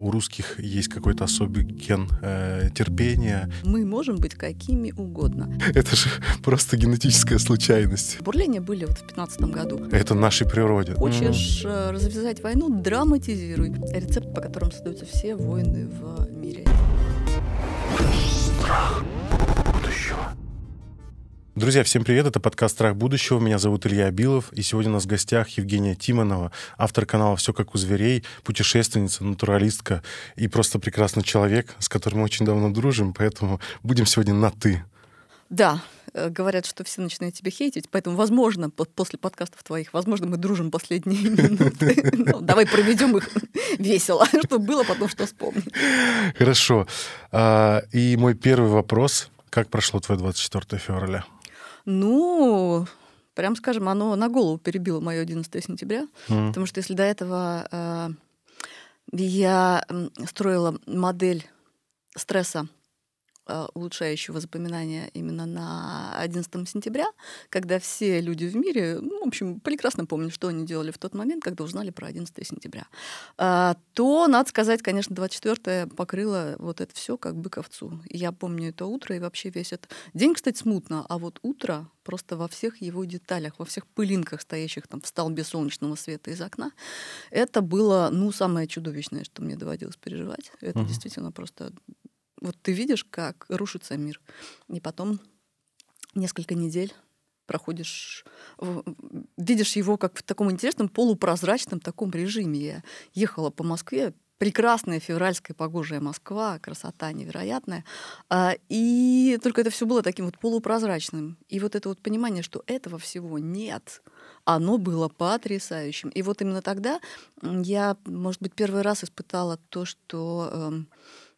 У русских есть какой-то особый ген э, терпения. Мы можем быть какими угодно. Это же просто генетическая случайность. Бурления были вот в 15 году. Это нашей природе. Хочешь э, развязать войну, драматизируй. Рецепт, по которому создаются все войны в мире. Страх. Друзья, всем привет, это подкаст «Страх будущего», меня зовут Илья Абилов, и сегодня у нас в гостях Евгения Тимонова, автор канала «Все как у зверей», путешественница, натуралистка и просто прекрасный человек, с которым мы очень давно дружим, поэтому будем сегодня на «ты». Да, э, говорят, что все начинают тебя хейтить, поэтому, возможно, после подкастов твоих, возможно, мы дружим последние минуты. Ну, давай проведем их весело, чтобы было потом что вспомнить. Хорошо. А, и мой первый вопрос. Как прошло твое 24 февраля? Ну, прям скажем, оно на голову перебило мое 11 сентября, mm. потому что если до этого э, я строила модель стресса улучшающего запоминания именно на 11 сентября, когда все люди в мире, ну, в общем, прекрасно помнят, что они делали в тот момент, когда узнали про 11 сентября, а, то, надо сказать, конечно, 24 покрыло вот это все как бы ковцу. Я помню это утро и вообще весь этот день, кстати, смутно, а вот утро просто во всех его деталях, во всех пылинках, стоящих там в столбе солнечного света из окна, это было, ну, самое чудовищное, что мне доводилось переживать. Это угу. действительно просто вот ты видишь, как рушится мир, и потом несколько недель проходишь, видишь его как в таком интересном полупрозрачном таком режиме. Я ехала по Москве, прекрасная февральская погожая Москва, красота невероятная. А, и только это все было таким вот полупрозрачным. И вот это вот понимание, что этого всего нет, оно было потрясающим. И вот именно тогда я, может быть, первый раз испытала то, что эм,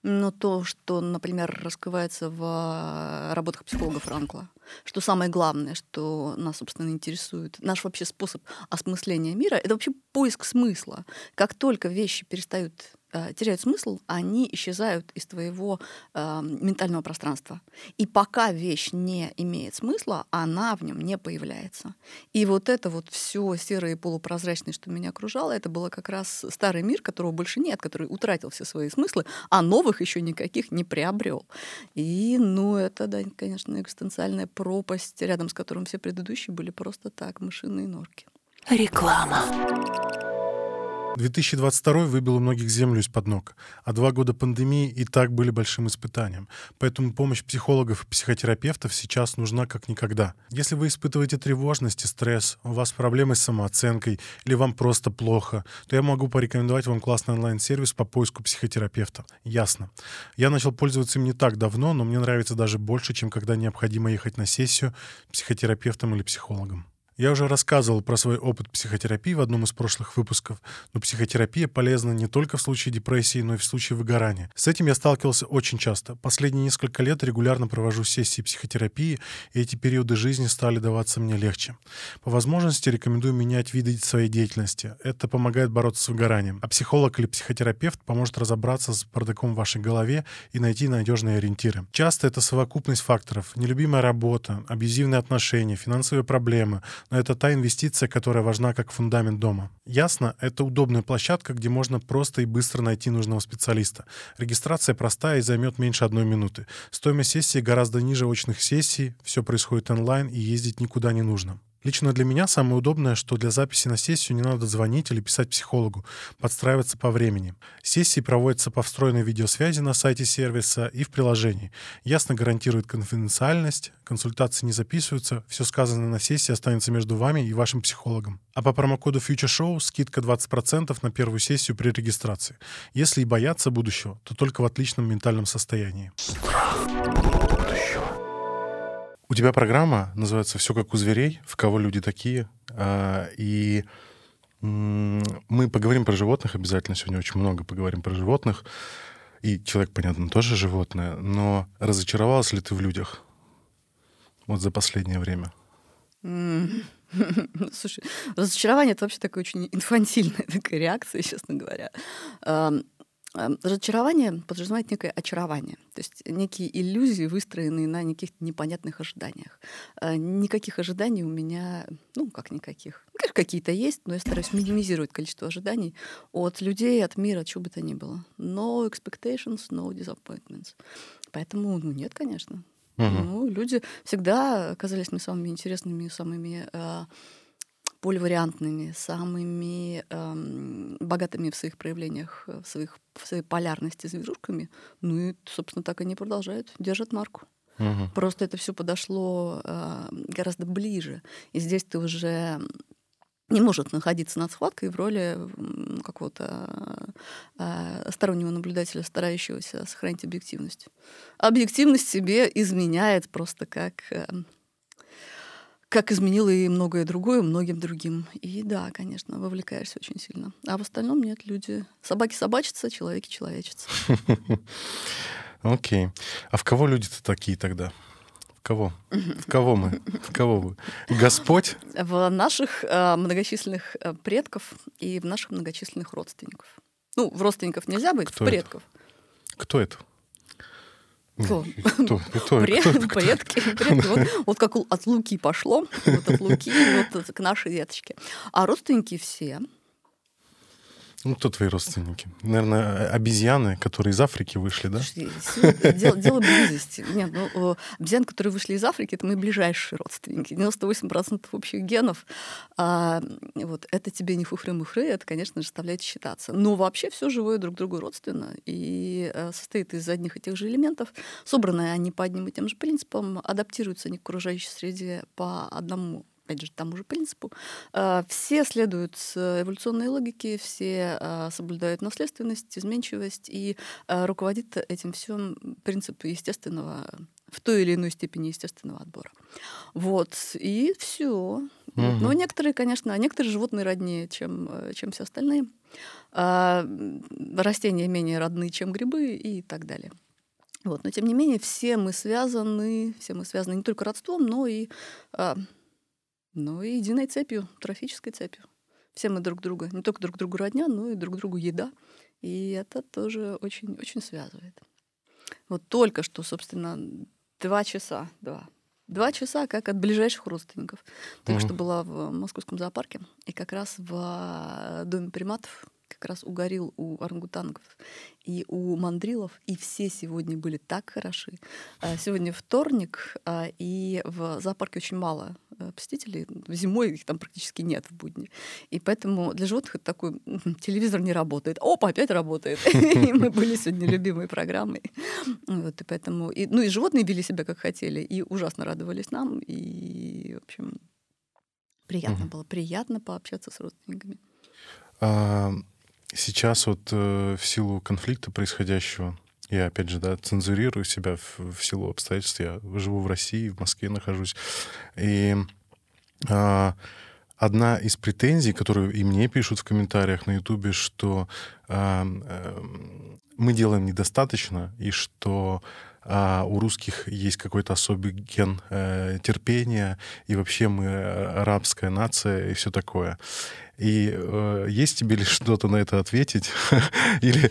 но то, что, например, раскрывается в работах психолога Франкла, что самое главное, что нас, собственно, интересует, наш вообще способ осмысления мира, это вообще поиск смысла. Как только вещи перестают э, теряют смысл, они исчезают из твоего э, ментального пространства. И пока вещь не имеет смысла, она в нем не появляется. И вот это вот все серое и полупрозрачное, что меня окружало, это было как раз старый мир, которого больше нет, который утратил все свои смыслы, а новых еще никаких не приобрел. И, ну, это, да, конечно, экзистенциальная пропасть, рядом с которым все предыдущие были просто так, мышиные норки. Реклама. 2022 выбил у многих землю из-под ног, а два года пандемии и так были большим испытанием. Поэтому помощь психологов и психотерапевтов сейчас нужна как никогда. Если вы испытываете тревожность и стресс, у вас проблемы с самооценкой или вам просто плохо, то я могу порекомендовать вам классный онлайн-сервис по поиску психотерапевта. Ясно. Я начал пользоваться им не так давно, но мне нравится даже больше, чем когда необходимо ехать на сессию психотерапевтом или психологом. Я уже рассказывал про свой опыт психотерапии в одном из прошлых выпусков, но психотерапия полезна не только в случае депрессии, но и в случае выгорания. С этим я сталкивался очень часто. Последние несколько лет регулярно провожу сессии психотерапии, и эти периоды жизни стали даваться мне легче. По возможности рекомендую менять виды своей деятельности. Это помогает бороться с выгоранием. А психолог или психотерапевт поможет разобраться с бардаком в вашей голове и найти надежные ориентиры. Часто это совокупность факторов. Нелюбимая работа, абьюзивные отношения, финансовые проблемы, но это та инвестиция, которая важна как фундамент дома. Ясно, это удобная площадка, где можно просто и быстро найти нужного специалиста. Регистрация простая и займет меньше одной минуты. Стоимость сессии гораздо ниже очных сессий, все происходит онлайн и ездить никуда не нужно. Лично для меня самое удобное, что для записи на сессию не надо звонить или писать психологу, подстраиваться по времени. Сессии проводятся по встроенной видеосвязи на сайте сервиса и в приложении. Ясно гарантирует конфиденциальность, консультации не записываются, все сказанное на сессии останется между вами и вашим психологом. А по промокоду Future Show скидка 20% на первую сессию при регистрации. Если и бояться будущего, то только в отличном ментальном состоянии. У тебя программа называется «Все как у зверей», в кого люди такие. А, и мы поговорим про животных обязательно. Сегодня очень много поговорим про животных. И человек, понятно, тоже животное. Но разочаровалась ли ты в людях? Вот за последнее время. Слушай, разочарование — это вообще такая очень инфантильная такая реакция, честно говоря. Эм, разочарование подразумевает некое очарование, то есть некие иллюзии, выстроенные на неких непонятных ожиданиях. Э, никаких ожиданий у меня, ну, как никаких. Конечно, какие-то есть, но я стараюсь минимизировать количество ожиданий от людей, от мира, чего бы то ни было. No expectations, no disappointments. Поэтому, ну, нет, конечно. Угу. Ну, люди всегда казались мне самыми интересными, самыми э, поливариантными, самыми э, богатыми в своих проявлениях, в, своих, в своей полярности зверушками. Ну и, собственно, так они продолжают, держат марку. Угу. Просто это все подошло э, гораздо ближе. И здесь ты уже не может находиться над схваткой в роли какого-то э, стороннего наблюдателя, старающегося сохранить объективность. Объективность себе изменяет просто как, э, как изменила и многое другое многим другим. И да, конечно, вовлекаешься очень сильно. А в остальном нет, люди... Собаки собачатся, человеки человечатся. Окей. А в кого люди-то такие тогда? кого? В кого мы? В кого вы? Господь? В наших э, многочисленных э, предков и в наших многочисленных родственников. Ну, в родственников нельзя быть, Кто в предков. Это? Кто это? Кто? Кто? Кто? Пред, кто? Предки. предки. Вот, вот как от Луки пошло, вот от Луки вот к нашей веточке. А родственники все ну, кто твои родственники? Наверное, обезьяны, которые из Африки вышли, да? Дело, дело близости. Нет, ну, обезьяны, которые вышли из Африки, это мои ближайшие родственники. 98% общих генов. А, вот, это тебе не фухры-мухры, это, конечно заставляет считаться. Но вообще все живое друг другу родственно и э, состоит из одних и тех же элементов. Собранные они по одним и тем же принципам, адаптируются они к окружающей среде по одному опять же, тому же принципу. А, все следуют эволюционной логике, все а, соблюдают наследственность, изменчивость, и а, руководит этим всем принцип естественного, в той или иной степени естественного отбора. Вот, и все. Угу. Но некоторые, конечно, некоторые животные роднее, чем, чем все остальные. Растения менее родны, чем грибы и так далее. Вот. Но тем не менее, все мы связаны, все мы связаны не только родством, но и ну и единой цепью, трофической цепью. Все мы друг друга, не только друг другу родня, но и друг другу еда. И это тоже очень-очень связывает. Вот только что, собственно, два часа, два, два часа как от ближайших родственников. Только mm-hmm. что была в московском зоопарке, и как раз в э, доме приматов как раз угорел у орангутангов и у мандрилов, и все сегодня были так хороши. А, сегодня вторник, а, и в зоопарке очень мало э, посетителей. Зимой их там практически нет в будни. И поэтому для животных это такой телевизор не работает. Опа, опять работает. И мы были сегодня любимой программой. Вот, и поэтому... И, ну и животные вели себя как хотели, и ужасно радовались нам. И, в общем, приятно было. Приятно пообщаться с родственниками. Сейчас вот э, в силу конфликта происходящего, я опять же, да, цензурирую себя в, в силу обстоятельств. Я живу в России, в Москве нахожусь. И э, одна из претензий, которую и мне пишут в комментариях на Ютубе, что э, э, мы делаем недостаточно, и что а у русских есть какой-то особый ген э, терпения, и вообще мы арабская нация и все такое. И э, есть тебе ли что-то на это ответить? Или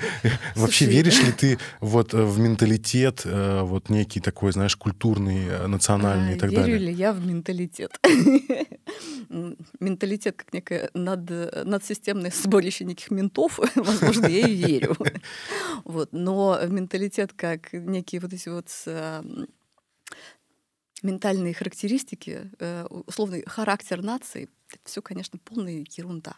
вообще веришь ли ты вот э, в менталитет, э, вот некий такой, знаешь, культурный, э, национальный а, и так верю далее? Верю ли я в менталитет? менталитет как некое над, надсистемное сборище неких ментов, возможно, я и верю. вот. Но менталитет как некие вот эти вот ментальные характеристики, э, условный характер нации, это все, конечно, полная ерунда.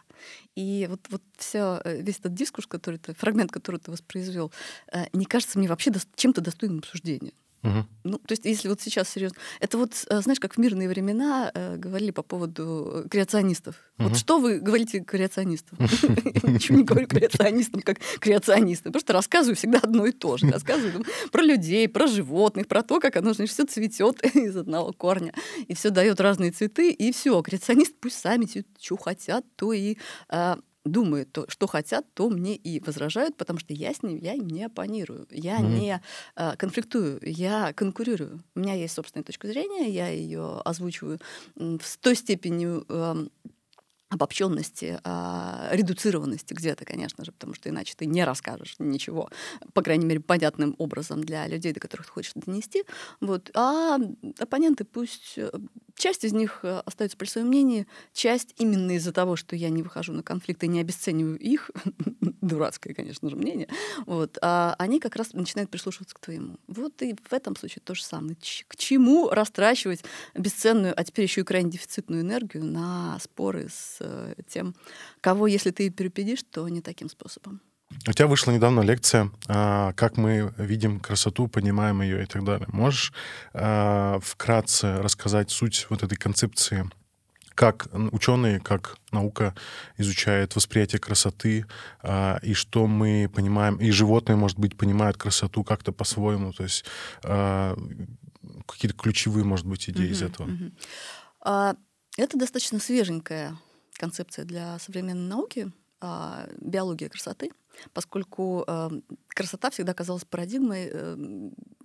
И вот, вот все, э, весь этот дискурс, который ты, фрагмент, который ты воспроизвел, э, не кажется мне вообще чем-то достойным обсуждения. Угу. Ну, то есть, если вот сейчас серьезно, это вот, э, знаешь, как в мирные времена э, говорили по поводу креационистов. Угу. Вот что вы говорите креационистам? Ничего не говорю креационистам, как креационистам. Просто рассказываю всегда одно и то же. Рассказываю про людей, про животных, про то, как оно, значит, все цветет из одного корня, и все дает разные цветы, и все. Креационисты пусть сами что хотят, то и а, думают, то, что хотят, то мне и возражают, потому что я с ним, я им не оппонирую, я mm-hmm. не э, конфликтую, я конкурирую. У меня есть собственная точка зрения, я ее озвучиваю с той степенью э, обобщенности, а, редуцированности где-то, конечно же, потому что иначе ты не расскажешь ничего, по крайней мере, понятным образом для людей, до которых ты хочешь донести. Вот. А оппоненты пусть э, Часть из них э, остается при своем мнении, часть именно из-за того, что я не выхожу на конфликты не обесцениваю их, дурацкое, конечно же, мнение, вот, а они как раз начинают прислушиваться к твоему. Вот и в этом случае то же самое. К чему растрачивать бесценную, а теперь еще и крайне дефицитную энергию на споры с э, тем, кого, если ты перепедишь, то не таким способом. У тебя вышла недавно лекция, а, как мы видим красоту, понимаем ее и так далее. Можешь а, вкратце рассказать суть вот этой концепции? Как ученые, как наука изучает восприятие красоты, а, и что мы понимаем, и животные, может быть, понимают красоту как-то по-своему, то есть какие-то ключевые, может быть, идеи mm-hmm, из этого. Mm-hmm. Это достаточно свеженькая концепция для современной науки, биология красоты — поскольку э, красота всегда казалась парадигмой,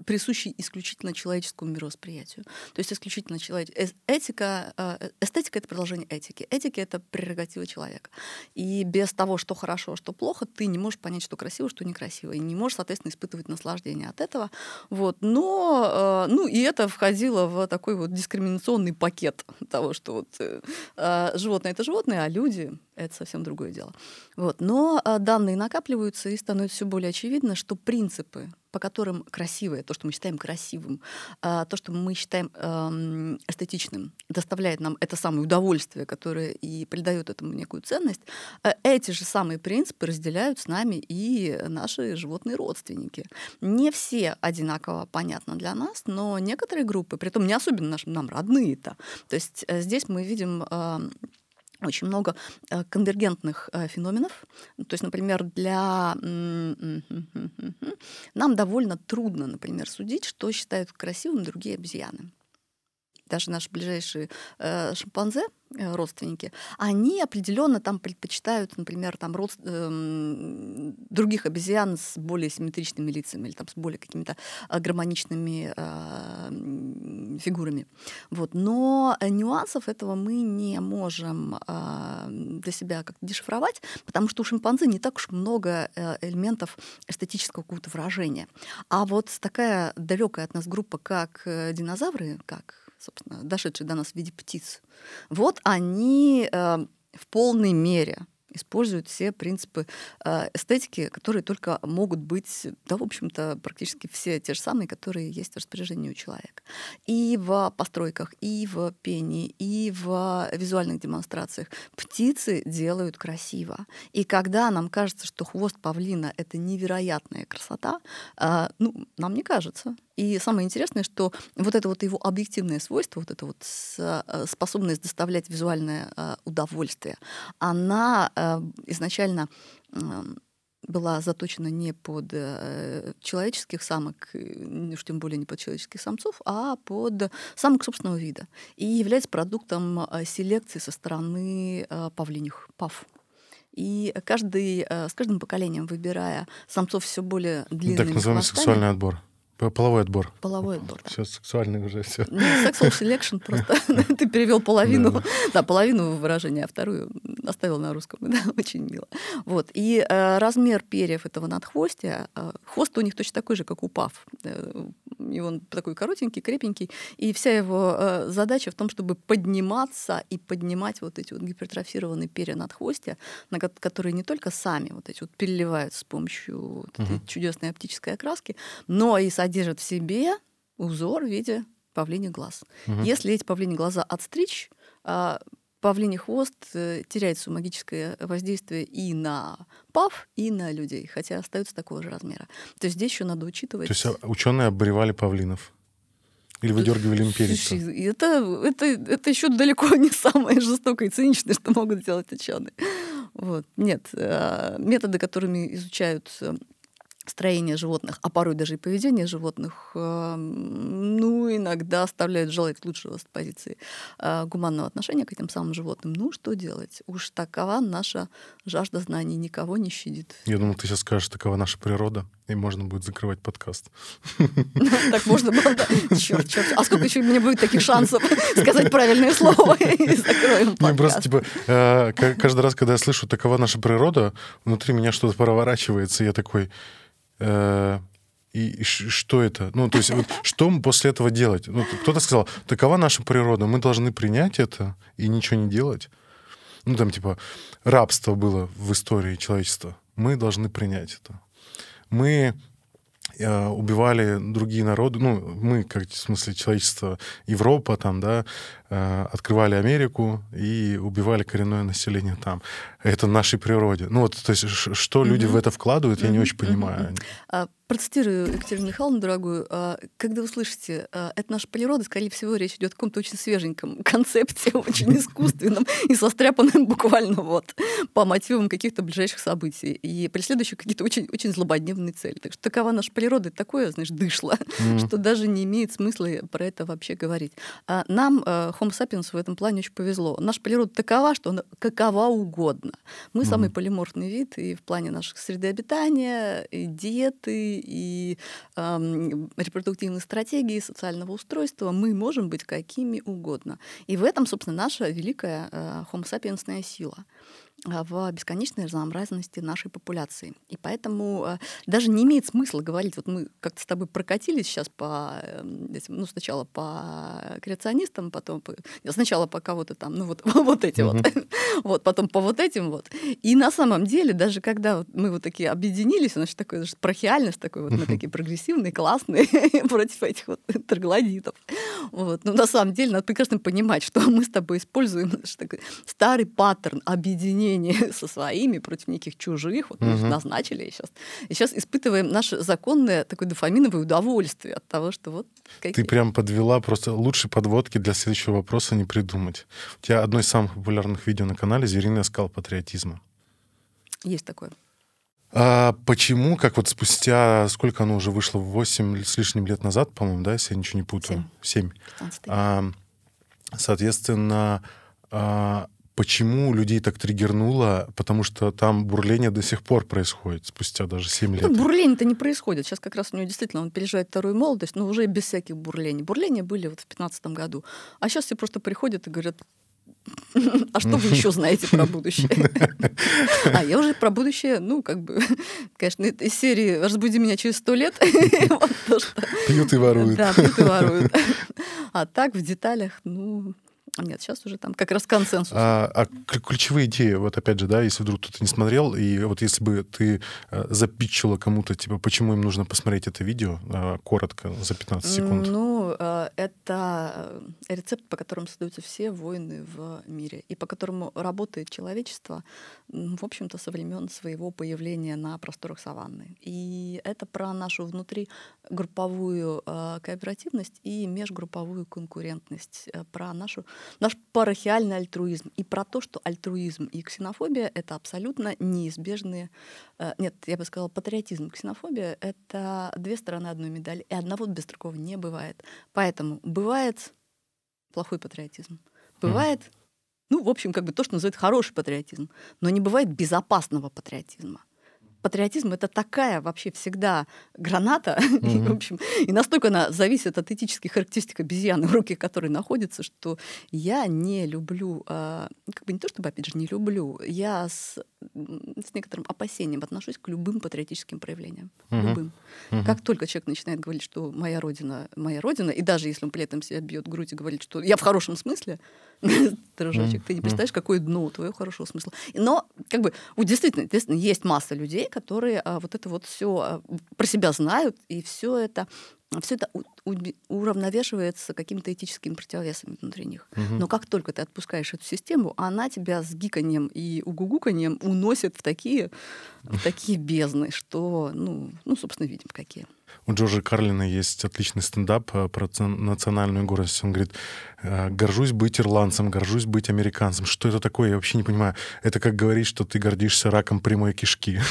присущей исключительно человеческому мировосприятию. То есть исключительно человек... Э, этика, э, эстетика — это продолжение этики. Этика — это прерогатива человека. И без того, что хорошо, что плохо, ты не можешь понять, что красиво, что некрасиво. И не можешь, соответственно, испытывать наслаждение от этого. Вот. Но, э, ну, и это входило в такой вот дискриминационный пакет того, что вот животное — это животное, а люди — это совсем другое дело. Вот. Но данные накапливаются, и становится все более очевидно, что принципы, по которым красивое, то, что мы считаем красивым, а, то, что мы считаем эстетичным, доставляет нам это самое удовольствие, которое и придает этому некую ценность, э, эти же самые принципы разделяют с нами и наши животные родственники. Не все одинаково понятно для нас, но некоторые группы, при этом не особенно нашим, нам родные-то. То есть э, здесь мы видим очень много э, конвергентных э, феноменов. То есть, например, для... Нам довольно трудно, например, судить, что считают красивым другие обезьяны даже наши ближайшие э, шимпанзе, э, родственники, они определенно там предпочитают, например, там род, э, других обезьян с более симметричными лицами или там с более какими-то э, гармоничными э, фигурами. Вот. Но нюансов этого мы не можем э, для себя как-то дешифровать, потому что у шимпанзе не так уж много э, элементов эстетического какого-то выражения. А вот такая далекая от нас группа, как э, динозавры, как собственно, дошедшие до нас в виде птиц, вот они э, в полной мере используют все принципы э, эстетики, которые только могут быть, да, в общем-то, практически все те же самые, которые есть в распоряжении у человека. И в постройках, и в пении, и в визуальных демонстрациях птицы делают красиво. И когда нам кажется, что хвост павлина — это невероятная красота, э, ну, нам не кажется. И самое интересное, что вот это вот его объективное свойство, вот эта вот э, способность доставлять визуальное э, удовольствие, она э, изначально была заточена не под человеческих самок, уж тем более не под человеческих самцов, а под самок собственного вида. И является продуктом селекции со стороны павлиних, пав. И каждый, с каждым поколением, выбирая самцов все более длинными Так называемый хвостами, сексуальный отбор. Половой отбор. Половой отбор, да. Все сексуальный уже все. Sexual selection просто. Ты перевел половину, да, половину выражения, а вторую оставил на русском. Да, очень мило. Вот. И э, размер перьев этого надхвостия, э, хвост у них точно такой же, как у пав. Э, и он такой коротенький, крепенький. И вся его э, задача в том, чтобы подниматься и поднимать вот эти вот гипертрофированные перья надхвостия, на которые не только сами вот эти вот переливаются с помощью вот чудесной оптической окраски, но и содержат в себе узор в виде павлиних глаз. Uh-huh. Если эти павлини глаза отстричь, э, павлиний хвост э, теряет свое магическое воздействие и на пав, и на людей, хотя остается такого же размера. То есть здесь еще надо учитывать... То есть а, ученые обревали павлинов? Или выдергивали им перец? Это, это, это еще далеко не самое жестокое и циничное, что могут сделать ученые. Вот. Нет, э, методы, которыми изучают э, строение животных, а порой даже и поведение животных, эм, ну, иногда оставляют желать лучшего с позиции э, гуманного отношения к этим самым животным. Ну, что делать? Уж такова наша жажда знаний, никого не щадит. Я думал, ты сейчас скажешь, такова наша природа. и можно будет закрывать подкаст. Так можно было, да. Черт, черт. А сколько еще у меня будет таких шансов сказать правильное слово и закроем подкаст? Не, просто, типа, э, каждый раз, когда я слышу «такова наша природа», внутри меня что-то проворачивается, и я такой... Э, и что это? Ну, то есть, вот, что после этого делать? Ну, кто-то сказал, такова наша природа, мы должны принять это и ничего не делать. Ну, там, типа, рабство было в истории человечества. Мы должны принять это мы убивали другие народы, ну, мы, как в смысле человечество, Европа там, да, э, открывали Америку и убивали коренное население там. Это в нашей природе. Ну, вот, то есть, что люди mm-hmm. в это вкладывают, я mm-hmm. не очень понимаю. Mm-hmm. Процитирую Екатерину Михайловну, дорогую. А, когда вы слышите, а, это наша природа, скорее всего, речь идет о каком-то очень свеженьком концепте, очень искусственном и состряпанном буквально вот по мотивам каких-то ближайших событий и преследующих какие-то очень, очень злободневные цели. Так что такова наша природа, это такое, знаешь, дышло, mm. что даже не имеет смысла про это вообще говорить. А нам, Homo sapiens, в этом плане очень повезло. Наша природа такова, что она какова угодно. Мы mm. самый полиморфный вид и в плане наших среды обитания, и диеты, и э, репродуктивной стратегии, социального устройства, мы можем быть какими угодно. И в этом, собственно, наша великая э, homo sapiensная сила. А, в бесконечной разнообразности нашей популяции. И поэтому э, даже не имеет смысла говорить, вот мы как-то с тобой прокатились сейчас по эм, ну, сначала по креационистам, потом по, сначала по кого-то там, ну, вот, вот эти вот, вот, потом по вот этим вот. И на самом деле, даже когда вот мы вот такие объединились, у нас такой прохиальность такой, вот мы такие прогрессивные, классные против этих вот троглодитов. Вот. Но на самом деле надо прекрасно понимать, что мы с тобой используем такой старый паттерн объединения объединение со своими против неких чужих, вот мы угу. назначили и сейчас. И сейчас испытываем наше законное такое дофаминовое удовольствие от того, что вот... Какие... Ты прям подвела просто лучшие подводки для следующего вопроса не придумать. У тебя одно из самых популярных видео на канале «Зериный скал патриотизма». Есть такое. А почему, как вот спустя, сколько оно уже вышло, 8 с лишним лет назад, по-моему, да, если я ничего не путаю? 7. 7. А, соответственно, а, Почему людей так триггернуло? Потому что там бурление до сих пор происходит, спустя даже 7 лет. Ну, бурление-то не происходит. Сейчас как раз у него действительно он переживает вторую молодость, но уже без всяких бурлений. Бурления были вот в 2015 году. А сейчас все просто приходят и говорят, а что вы еще знаете про будущее? А я уже про будущее, ну, как бы, конечно, из серии «Разбуди меня через сто лет». Пьют и воруют. Да, пьют и воруют. А так, в деталях, ну, нет, сейчас уже там как раз консенсус. А, а ключевые идеи, вот опять же, да, если вдруг кто-то не смотрел, и вот если бы ты э, запитчила кому-то, типа, почему им нужно посмотреть это видео, э, коротко, за 15 секунд. Ну, э, это рецепт, по которому создаются все войны в мире, и по которому работает человечество, в общем-то, со времен своего появления на просторах саванны. И это про нашу внутригрупповую кооперативность и межгрупповую конкурентность, про нашу наш парахиальный альтруизм и про то, что альтруизм и ксенофобия — это абсолютно неизбежные... Э, нет, я бы сказала, патриотизм и ксенофобия — это две стороны одной медали, и одного без другого не бывает. Поэтому бывает плохой патриотизм, бывает ну, в общем, как бы то, что называют хороший патриотизм. Но не бывает безопасного патриотизма патриотизм это такая вообще всегда граната, mm-hmm. и, в общем, и настолько она зависит от этических характеристик обезьяны в руке, которой находится, что я не люблю, э, как бы не то чтобы, опять же, не люблю, я с, с некоторым опасением отношусь к любым патриотическим проявлениям. Mm-hmm. Любым. Mm-hmm. Как только человек начинает говорить, что моя родина, моя родина, и даже если он при этом себя бьет грудь и говорит, что я в хорошем смысле, дружочек, ты не представляешь, какое дно у твоего хорошего смысла. Но, как бы, действительно, действительно, есть масса людей, которые а, вот это вот все а, про себя знают, и все это все это уравновешивается какими-то этическими противовесами внутри них. Угу. Но как только ты отпускаешь эту систему, она тебя с гиканьем и угугуканьем уносит в такие, в такие бездны, что, ну, ну, собственно, видим, какие. У Джорджа Карлина есть отличный стендап э, про национальную гордость. Он говорит, «Э, горжусь быть ирландцем, горжусь быть американцем. Что это такое? Я вообще не понимаю. Это как говорить, что ты гордишься раком прямой кишки.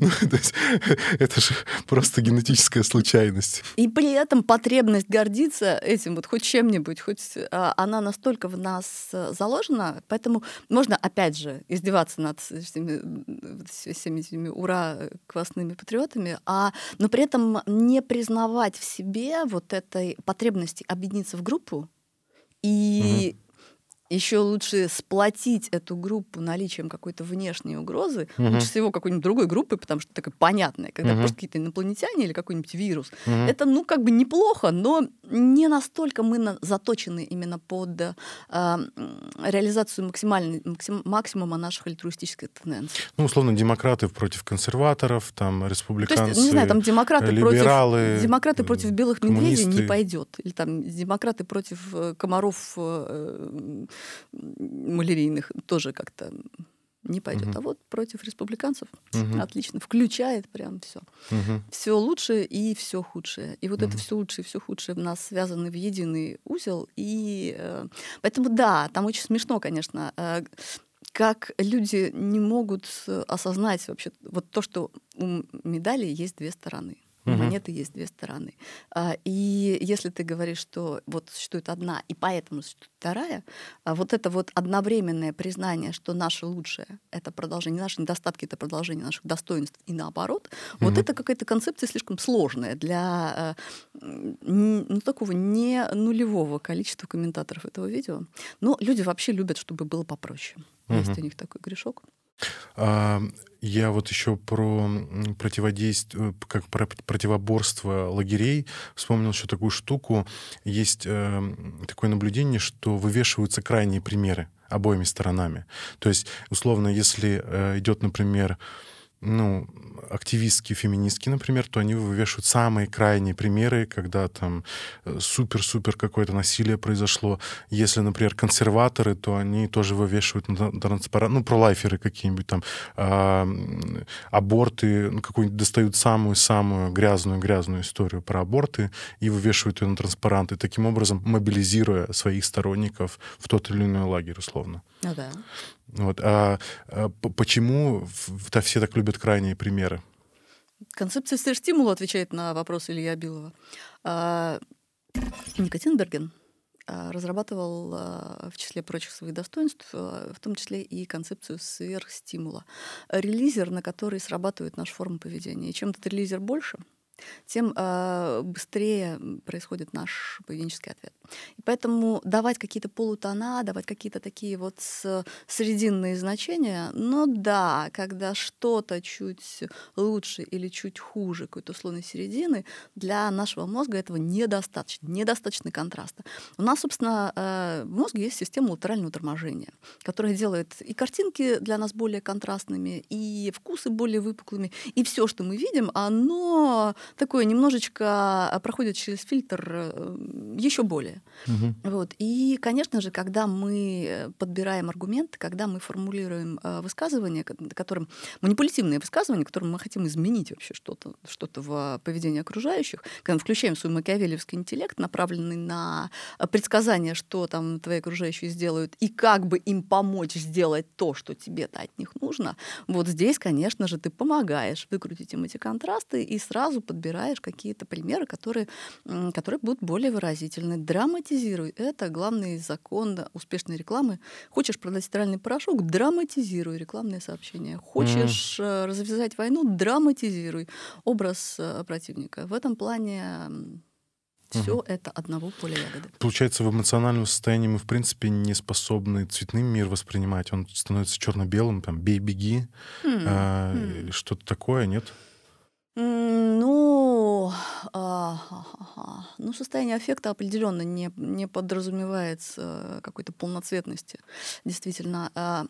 Ну, это же просто генетическая случайность. И при этом потребность гордиться этим, вот хоть чем-нибудь, хоть а, она настолько в нас э, заложена, поэтому можно, опять же, издеваться над всеми этими ура квасными патриотами, а, но при этом не признавать в себе вот этой потребности объединиться в группу и еще лучше сплотить эту группу наличием какой-то внешней угрозы, угу. лучше всего какой-нибудь другой группы, потому что такая понятная, когда угу. просто какие-то инопланетяне или какой-нибудь вирус. Угу. Это, ну, как бы неплохо, но не настолько мы на, заточены именно под э, реализацию максимальной, максим, максимума наших альтруистических тенденций. Ну, условно, демократы против консерваторов, там, республиканцы, То есть, не знаю, там демократы либералы, против, демократы против белых медведей не пойдет. Или там демократы против э, комаров э, малярийных тоже как-то не пойдет. Угу. А вот против республиканцев угу. отлично, включает прям все. Угу. Все лучшее и все худшее. И вот угу. это все лучшее и все худшее в нас связаны в единый узел. И э, поэтому да, там очень смешно, конечно. Э, как люди не могут осознать вообще вот то, что у медали есть две стороны. У угу. монеты есть две стороны. А, и если ты говоришь, что вот существует одна, и поэтому существует вторая, а вот это вот одновременное признание, что наше лучшее — это продолжение, наши недостатки — это продолжение наших достоинств, и наоборот, угу. вот это какая-то концепция слишком сложная для а, ну, такого не нулевого количества комментаторов этого видео. Но люди вообще любят, чтобы было попроще. Угу. Есть у них такой грешок. А, я вот еще про противодействие, как про противоборство лагерей вспомнил еще такую штуку. Есть э, такое наблюдение, что вывешиваются крайние примеры обоими сторонами. То есть, условно, если э, идет, например, ну, активистки, феминистки, например, то они вывешивают самые крайние примеры, когда там э, супер-супер какое-то насилие произошло. Если, например, консерваторы, то они тоже вывешивают на транспарант, ну, пролайферы какие-нибудь там, э, аборты, ну, какую-нибудь достают самую-самую грязную-грязную историю про аборты и вывешивают ее на транспаранты, таким образом мобилизируя своих сторонников в тот или иной лагерь, условно. Ну да. Вот. А, а почему -то все так любят крайние примеры? Концепция сверхстимула отвечает на вопрос Илья Билова. А, Никотин а, разрабатывал а, в числе прочих своих достоинств, а, в том числе и концепцию сверхстимула. Релизер, на который срабатывает наша форма поведения. И чем этот релизер больше — тем э, быстрее происходит наш поведенческий ответ. И поэтому давать какие-то полутона, давать какие-то такие вот срединные значения, но да, когда что-то чуть лучше или чуть хуже какой-то условной середины, для нашего мозга этого недостаточно, недостаточно контраста. У нас, собственно, э, в мозге есть система латерального торможения, которая делает и картинки для нас более контрастными, и вкусы более выпуклыми, и все, что мы видим, оно такое немножечко а, проходит через фильтр э, еще более. Угу. Вот. И, конечно же, когда мы подбираем аргументы, когда мы формулируем э, высказывания, которым манипулятивные высказывания, которым мы хотим изменить вообще что-то, что-то в поведении окружающих, когда мы включаем свой макиавелевский интеллект, направленный на предсказание, что там твои окружающие сделают, и как бы им помочь сделать то, что тебе-то от них нужно, вот здесь, конечно же, ты помогаешь выкрутить им эти контрасты и сразу подбираешь какие-то примеры, которые, которые будут более выразительны. Драматизируй. Это главный закон успешной рекламы. Хочешь продать стиральный порошок, драматизируй рекламное сообщение. Хочешь mm. развязать войну, драматизируй образ э, противника. В этом плане все угу. это одного поля ягоды. Получается, в эмоциональном состоянии мы, в принципе, не способны цветный мир воспринимать. Он становится черно-белым, там, бей, беги, хм. а, хм. что-то такое, нет? Ну, а, ну, состояние аффекта определенно не, не подразумевается какой-то полноцветности. Действительно, а,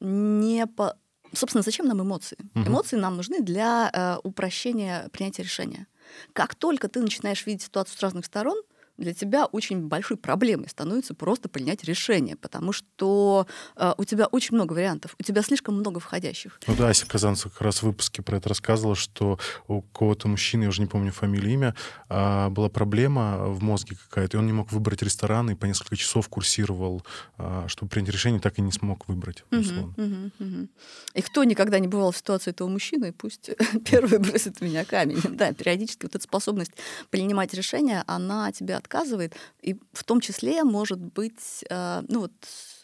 не по... Собственно, зачем нам эмоции? Угу. Эмоции нам нужны для а, упрощения принятия решения. Как только ты начинаешь видеть ситуацию с разных сторон, для тебя очень большой проблемой становится просто принять решение, потому что э, у тебя очень много вариантов, у тебя слишком много входящих. Ну да, Ася Казанцева как раз в выпуске про это рассказывала, что у кого-то мужчины, я уже не помню фамилию, имя, э, была проблема в мозге какая-то, и он не мог выбрать ресторан, и по несколько часов курсировал, э, чтобы принять решение, так и не смог выбрать. Угу, угу, угу. И кто никогда не бывал в ситуации этого мужчины, пусть первый бросит меня камень. Да, периодически вот эта способность принимать решения, она тебе отказывает, и в том числе может быть, э, ну вот,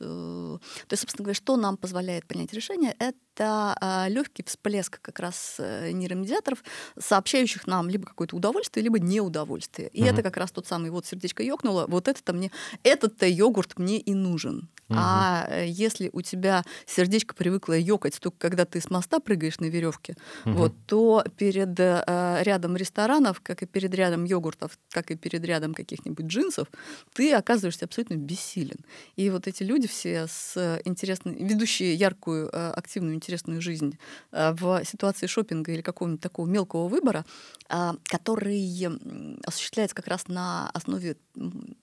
то есть, собственно говоря, что нам позволяет принять решение, это э, легкий всплеск как раз нейромедиаторов, сообщающих нам либо какое-то удовольствие, либо неудовольствие. И угу. это как раз тот самый вот сердечко ёкнуло, вот это-то мне, этот-то йогурт мне и нужен. Угу. А если у тебя сердечко привыкло ёкать только когда ты с моста прыгаешь на веревке, угу. вот, то перед э, рядом ресторанов, как и перед рядом йогуртов, как и перед рядом каких-нибудь джинсов, ты оказываешься абсолютно бессилен. И вот эти люди все с интересной, ведущие яркую, э, активную, интересную жизнь э, в ситуации шопинга или какого-нибудь такого мелкого выбора, э, который осуществляется как раз на основе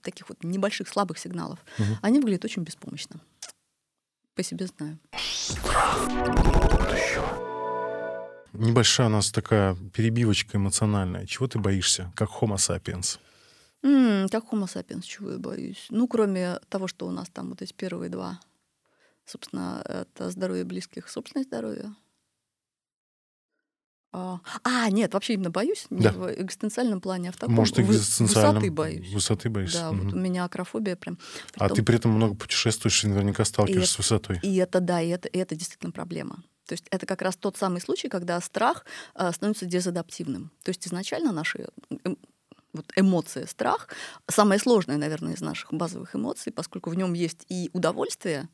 таких вот небольших слабых сигналов, угу. они выглядят очень беспомощно. По себе знаю. Небольшая у нас такая перебивочка эмоциональная. Чего ты боишься, как Homo sapiens? Mm, как Homo sapiens, чего я боюсь? Ну, кроме того, что у нас там вот эти первые два. Собственно, это здоровье близких, собственное здоровье. А, а, нет, вообще именно боюсь. Да. в экзистенциальном плане, а в таком. Может, экзистенциальном. Высоты боюсь. Высоты боишься. Да, угу. вот у меня акрофобия прям. Притом... А ты при этом много путешествуешь и наверняка сталкиваешься и с высотой. И это, да, и это, и это действительно проблема. То есть это как раз тот самый случай, когда страх э, становится дезадаптивным. То есть изначально наши вот эмоция страх самая сложная, наверное, из наших базовых эмоций, поскольку в нем есть и удовольствие,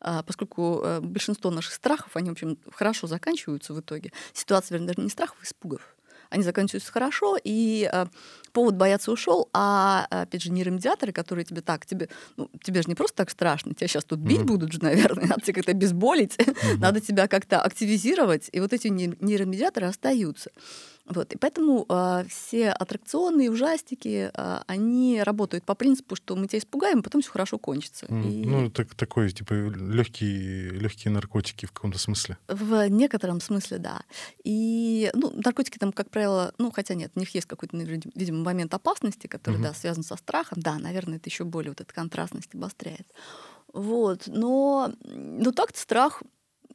а, поскольку э, большинство наших страхов, они, в общем, хорошо заканчиваются в итоге. Ситуация, вернее, даже не страхов, а испугов. Они заканчиваются хорошо, и э, повод бояться ушел, а опять же нейромедиаторы, которые тебе так, тебе, ну, тебе же не просто так страшно, тебя сейчас тут бить mm-hmm. будут же, наверное, надо тебя как-то обезболить, mm-hmm. надо тебя как-то активизировать, и вот эти нейромедиаторы остаются. Вот. И поэтому э, все аттракционы и ужастики, э, они работают по принципу, что мы тебя испугаем, а потом все хорошо кончится. Mm. И... Ну, так, такой, типа, легкие, легкие наркотики в каком-то смысле. В некотором смысле, да. И ну, наркотики там, как правило, ну, хотя нет, у них есть какой-то, видимо, момент опасности, который, mm-hmm. да, связан со страхом. Да, наверное, это еще более вот эта контрастность обостряет. Вот. Но, но так-то страх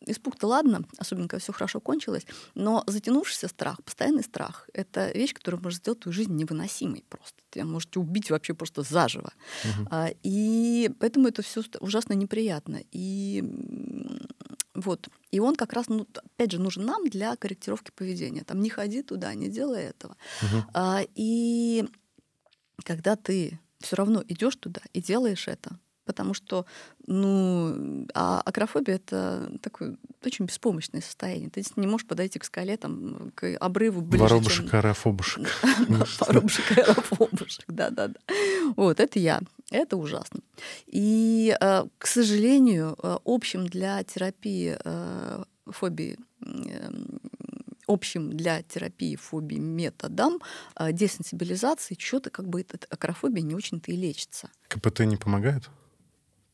испуг-то ладно, особенно когда все хорошо кончилось, но затянувшийся страх, постоянный страх — это вещь, которая может сделать твою жизнь невыносимой просто. Тебя можете убить вообще просто заживо. Угу. А, и поэтому это все ужасно неприятно. И вот. И он как раз, ну, опять же, нужен нам для корректировки поведения. Там не ходи туда, не делай этого. Угу. А, и когда ты все равно идешь туда и делаешь это, потому что, ну, а акрофобия — это такое очень беспомощное состояние. Ты не можешь подойти к скале, там, к обрыву ближе, Воробушек, чем... аэрофобушек. Воробушек, аэрофобушек, да-да-да. Вот, это я. Это ужасно. И, э, к сожалению, э, общим для терапии э, фобии эм, общим для терапии фобии методом десенсибилизации что-то как бы эта акрофобия не очень-то и лечится. КПТ не помогает?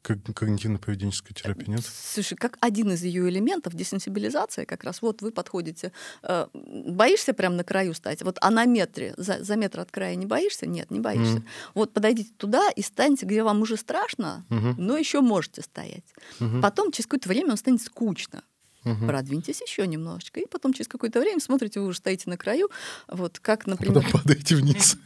Когнитивно-поведенческая терапия, нет? Слушай, как один из ее элементов, десенсибилизация, как раз вот вы подходите, э, боишься прямо на краю стать, вот а на метре, за, за метр от края не боишься? Нет, не боишься. Mm. Вот подойдите туда и станьте, где вам уже страшно, mm-hmm. но еще можете стоять. Mm-hmm. Потом через какое-то время вам станет скучно. Угу. Продвиньтесь еще немножечко. И потом через какое-то время смотрите, вы уже стоите на краю. Вот как, например... Потом падаете вниз.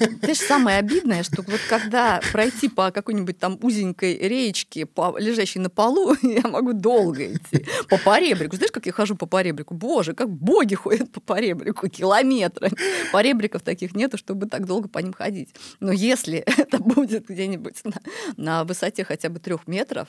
Это же самое обидное, что вот когда пройти по какой-нибудь там узенькой речке, по, лежащей на полу, я могу долго идти. По поребрику. Знаешь, как я хожу по поребрику? Боже, как боги ходят по поребрику километрами. Поребриков таких нету, чтобы так долго по ним ходить. Но если это будет где-нибудь на, на высоте хотя бы трех метров,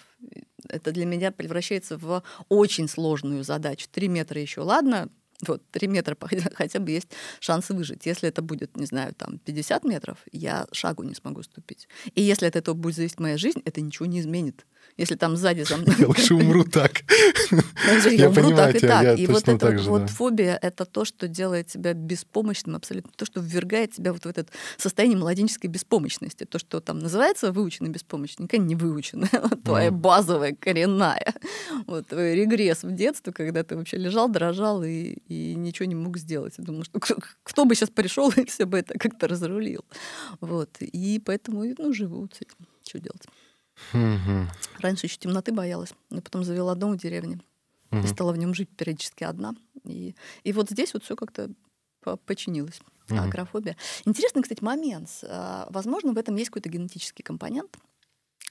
это для меня превращается в очень сложную задачу. Три метра еще ладно, вот, три метра хотя бы есть шансы выжить. Если это будет, не знаю, там 50 метров, я шагу не смогу ступить. И если от этого будет зависеть моя жизнь, это ничего не изменит. Если там сзади за Я лучше умру так. Я умру так и так. И вот эта вот фобия — это то, что делает тебя беспомощным абсолютно, то, что ввергает тебя вот в это состояние младенческой беспомощности. То, что там называется выученной беспомощностью, никогда не выученная. Твоя базовая, коренная. Вот твой регресс в детство, когда ты вообще лежал, дрожал и, и ничего не мог сделать. Я думаю, что кто бы сейчас пришел и все бы это как-то разрулил. Вот. И поэтому, ну, живу с этим. Что делать? Угу. Раньше еще темноты боялась, но потом завела дом в деревне угу. и стала в нем жить периодически одна. И, и вот здесь вот все как-то починилось. Угу. Агрофобия. Интересный, кстати, момент. А, возможно, в этом есть какой-то генетический компонент.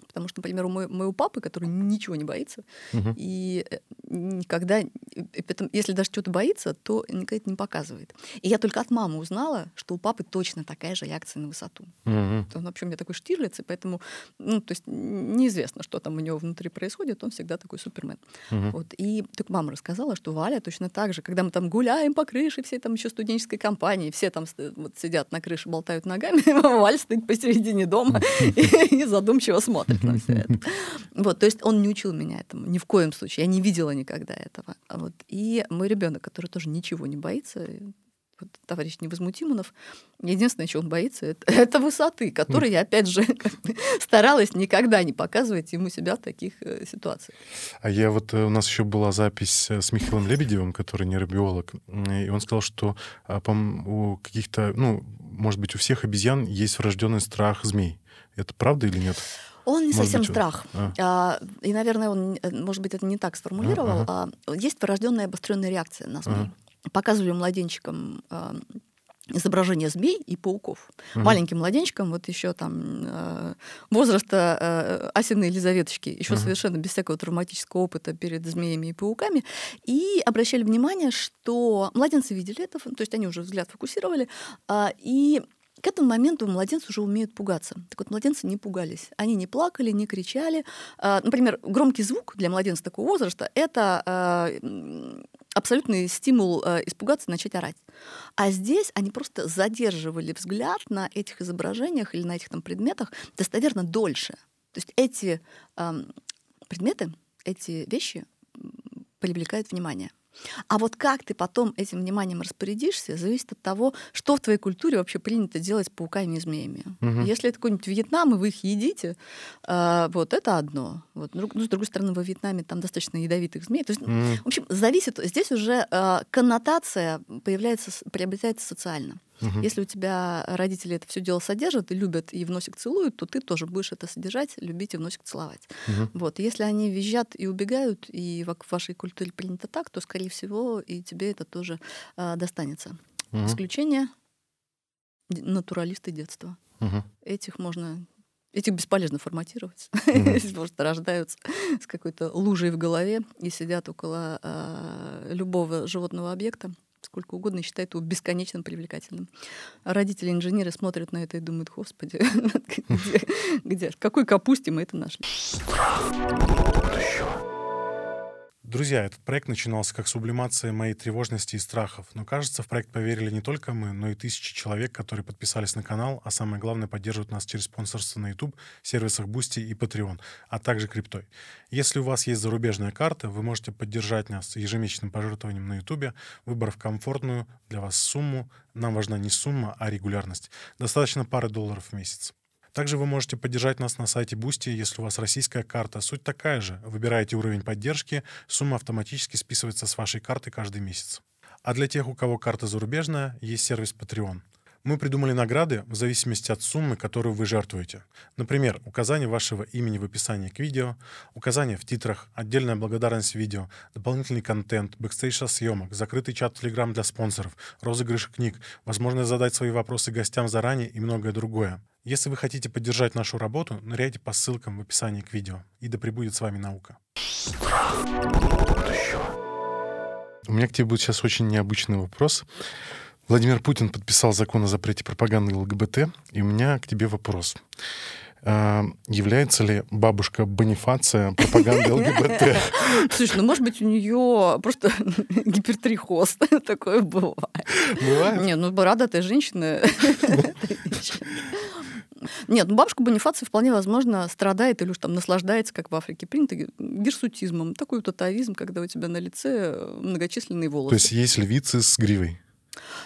Потому что, например, у моего папы, который ничего не боится, угу. и э, никогда, если даже что-то боится, то никогда это не показывает. И я только от мамы узнала, что у папы точно такая же реакция на высоту. Угу. Он вообще у меня такой штирлиц, и поэтому, ну, то есть неизвестно, что там у него внутри происходит, он всегда такой супермен. Угу. Вот. И только мама рассказала, что Валя точно так же, когда мы там гуляем по крыше, все там еще студенческой компании, все там вот сидят на крыше, болтают ногами, Валя стоит посередине дома и задумчиво смотрит на все это. Вот, то есть он не учил меня этому ни в коем случае. Я не видела никогда этого. Вот. И мой ребенок, который тоже ничего не боится, вот, товарищ Невозмутимунов, единственное, чего он боится, это, это высоты, которой я, опять же, старалась никогда не показывать ему себя в таких э, ситуациях. А я вот, э, у нас еще была запись э, с Михаилом Лебедевым, который нейробиолог, и он сказал, что а, у каких-то, ну, может быть, у всех обезьян есть врожденный страх змей. Это правда или нет? Он не может совсем быть, страх. А. А, и, наверное, он, э, может быть, это не так сформулировал. А, ага. а, есть врожденная обостренная реакция на змей. Ага. Показывали младенчикам а, изображение змей и пауков. Угу. Маленьким младенчикам, вот еще там э, возраста э, Асины Елизаветочки, еще угу. совершенно без всякого травматического опыта перед змеями и пауками, и обращали внимание, что младенцы видели это, то есть они уже взгляд фокусировали, э, и к этому моменту младенцы уже умеют пугаться. Так вот, младенцы не пугались. Они не плакали, не кричали. А, например, громкий звук для младенца такого возраста — это а, абсолютный стимул а, испугаться начать орать. А здесь они просто задерживали взгляд на этих изображениях или на этих там предметах достоверно дольше. То есть эти предметы, эти вещи привлекают внимание. А вот как ты потом этим вниманием распорядишься, зависит от того, что в твоей культуре вообще принято делать с пауками и змеями. Угу. Если это какой-нибудь Вьетнам, и вы их едите, э, вот это одно. Вот. Ну, с другой стороны, во Вьетнаме там достаточно ядовитых змей. То есть, угу. В общем, зависит. Здесь уже э, коннотация появляется, приобретается социально. Угу. Если у тебя родители это все дело содержат и любят и в носик целуют, то ты тоже будешь это содержать, любить и в носик целовать. Угу. Вот. Если они визжат и убегают, и в вашей культуре принято так, то, скорее всего, и тебе это тоже э, достанется. Угу. Исключение натуралисты детства. Угу. Этих можно Этих бесполезно форматировать. Mm-hmm. Просто рождаются с какой-то лужей в голове и сидят около э, любого животного объекта сколько угодно и считает его бесконечно привлекательным. А родители инженеры смотрят на это и думают, господи, где, в какой капусте мы это нашли? Друзья, этот проект начинался как сублимация моей тревожности и страхов, но кажется, в проект поверили не только мы, но и тысячи человек, которые подписались на канал, а самое главное, поддерживают нас через спонсорство на YouTube, сервисах Boosty и Patreon, а также криптой. Если у вас есть зарубежная карта, вы можете поддержать нас ежемесячным пожертвованием на YouTube, выбрав комфортную для вас сумму. Нам важна не сумма, а регулярность. Достаточно пары долларов в месяц. Также вы можете поддержать нас на сайте Boosty, если у вас российская карта. Суть такая же. Выбираете уровень поддержки, сумма автоматически списывается с вашей карты каждый месяц. А для тех, у кого карта зарубежная, есть сервис Patreon. Мы придумали награды в зависимости от суммы, которую вы жертвуете. Например, указание вашего имени в описании к видео, указание в титрах, отдельная благодарность видео, дополнительный контент, бэкстейдж съемок, закрытый чат в Telegram для спонсоров, розыгрыш книг, возможность задать свои вопросы гостям заранее и многое другое. Если вы хотите поддержать нашу работу, ныряйте по ссылкам в описании к видео. И да пребудет с вами наука. У меня к тебе будет сейчас очень необычный вопрос. Владимир Путин подписал закон о запрете пропаганды ЛГБТ, и у меня к тебе вопрос. А, является ли бабушка Бонифация пропагандой ЛГБТ? Слушай, ну, может быть, у нее просто гипертрихоз. Такое бывает. Бывает? Не, ну, бородатая женщина. Нет, ну бабушка Бонифация вполне возможно страдает или уж там наслаждается, как в Африке принято, гирсутизмом. Такой вот атовизм, когда у тебя на лице многочисленные волосы. То есть есть львицы с гривой?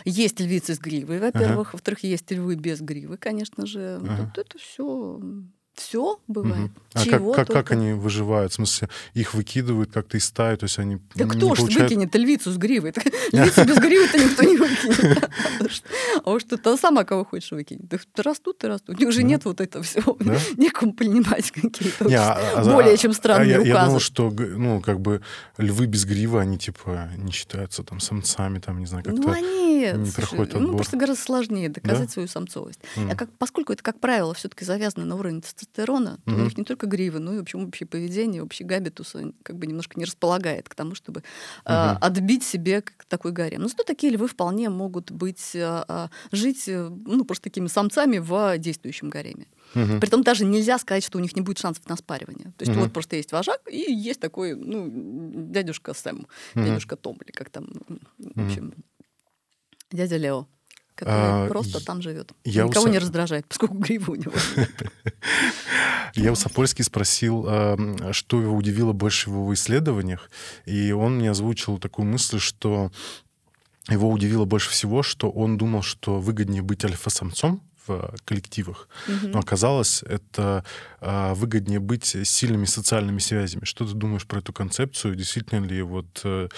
Есть львицы с гривой, во-первых. Ага. Во-вторых, есть львы без гривы, конечно же. Ага. Тут это все все бывает. Угу. А Чего как, как, как они выживают? В смысле, их выкидывают как-то из стаи, то есть они Да кто ж получают... выкинет львицу с гривой? Львицу без гривы-то никто не выкинет. А уж ты сама кого хочешь выкинет. Растут и растут. У них уже нет вот этого всего. Некому принимать какие-то а, а более чем странные указы. Я думал, что ну, как бы львы без гривы, они типа не считаются там самцами, там, не знаю, как-то ну, они, отбор. Ну, просто гораздо сложнее доказать свою самцовость. А как, поскольку это, как правило, все-таки завязано на уровне тестостерона, то у них не только гривы, но и, в общем, общее поведение, общий габитус как бы немножко не располагает к тому, чтобы uh отбить себе такой гарем. Но зато такие львы вполне могут быть, а, жить, э, ну, просто такими самцами в действующем гареме. Угу. Притом даже нельзя сказать, что у них не будет шансов на спаривание. То есть угу. вот просто есть вожак и есть такой, ну, дядюшка Сэм, угу. дядюшка Том, или как там, в общем, дядя Лео который а, просто там живет. Я Никого у... не раздражает, поскольку гривы у него. Я у Сапольский спросил, что его удивило больше в исследованиях, и он мне озвучил такую мысль, что его удивило больше всего, что он думал, что выгоднее быть альфа-самцом, в коллективах. Угу. Но оказалось, это а, выгоднее быть сильными социальными связями. Что ты думаешь про эту концепцию? Действительно ли вот а,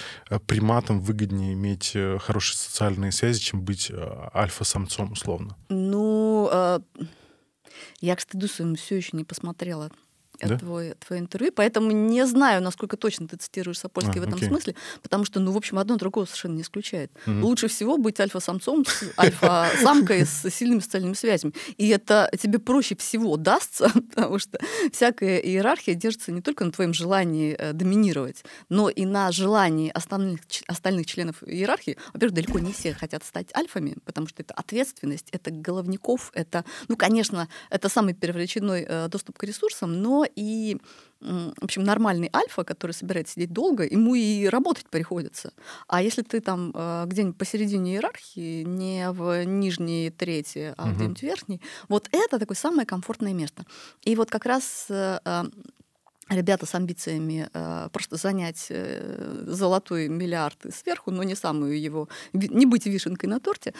приматам выгоднее иметь э, хорошие социальные связи, чем быть а, альфа-самцом, условно? Ну, я, к стыду своему, все еще не посмотрела да? твой, твое интервью, поэтому не знаю, насколько точно ты цитируешь Сапольский а, в этом окей. смысле, потому что, ну, в общем, одно другого совершенно не исключает. Угу. Лучше всего быть альфа-самцом, альфа-самкой с сильными социальными связями. И это тебе проще всего дастся, потому что всякая иерархия держится не только на твоем желании э, доминировать, но и на желании остальных, остальных членов иерархии. Во-первых, далеко не все хотят стать альфами, потому что это ответственность, это головников, это, ну, конечно, это самый первоочередной э, доступ к ресурсам, но и в общем, нормальный альфа, который собирается сидеть долго, ему и работать приходится. А если ты там э, где-нибудь посередине иерархии, не в нижней трети, а угу. где-нибудь верхней, вот это такое самое комфортное место. И вот как раз э, ребята с амбициями э, просто занять э, золотой миллиард сверху, но не самую его, не быть вишенкой на торте,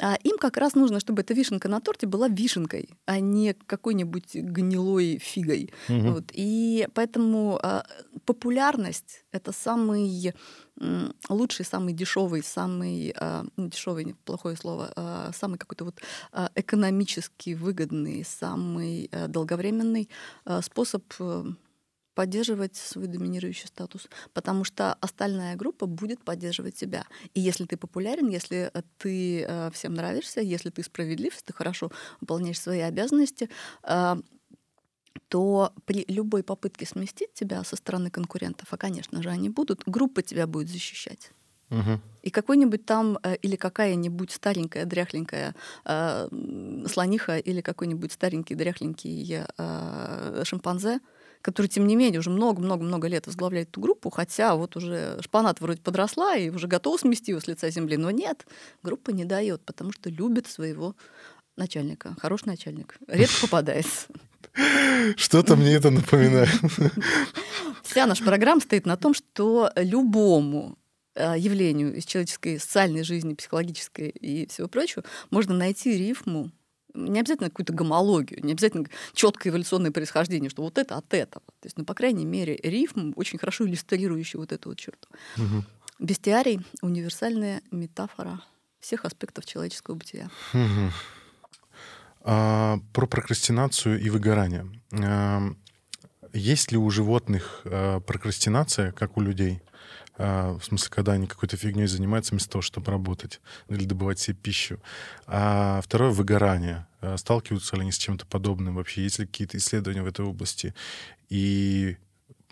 а им как раз нужно, чтобы эта вишенка на торте была вишенкой, а не какой-нибудь гнилой фигой. Угу. Вот. И поэтому э, популярность — это самый лучший, самый дешевый, самый э, дешевый, плохое слово, э, самый какой-то вот э, экономически выгодный, самый э, долговременный э, способ э, поддерживать свой доминирующий статус, потому что остальная группа будет поддерживать тебя. И если ты популярен, если э, ты э, всем нравишься, если ты справедлив, если ты хорошо выполняешь свои обязанности, э, то при любой попытке сместить тебя со стороны конкурентов, а, конечно же, они будут, группа тебя будет защищать. Угу. И какой-нибудь там э, или какая-нибудь старенькая, дряхленькая э, слониха или какой-нибудь старенький, дряхленький э, шимпанзе — который, тем не менее, уже много-много-много лет возглавляет эту группу, хотя вот уже шпанат вроде подросла и уже готова смести его с лица земли, но нет, группа не дает, потому что любит своего начальника. Хороший начальник. Редко попадается. Что-то мне это напоминает. Вся наша программа стоит на том, что любому э, явлению из человеческой социальной жизни, психологической и всего прочего можно найти рифму не обязательно какую-то гомологию, не обязательно четкое эволюционное происхождение, что вот это от этого. То есть, ну, по крайней мере, рифм очень хорошо иллюстрирующий вот эту вот черту. Угу. Бестиарий — универсальная метафора всех аспектов человеческого бытия. Угу. А, про прокрастинацию и выгорание. А, есть ли у животных а, прокрастинация, как у людей? А, в смысле, когда они какой-то фигней занимаются вместо того, чтобы работать или добывать себе пищу. А второе — выгорание. А, сталкиваются ли они с чем-то подобным вообще? Есть ли какие-то исследования в этой области? И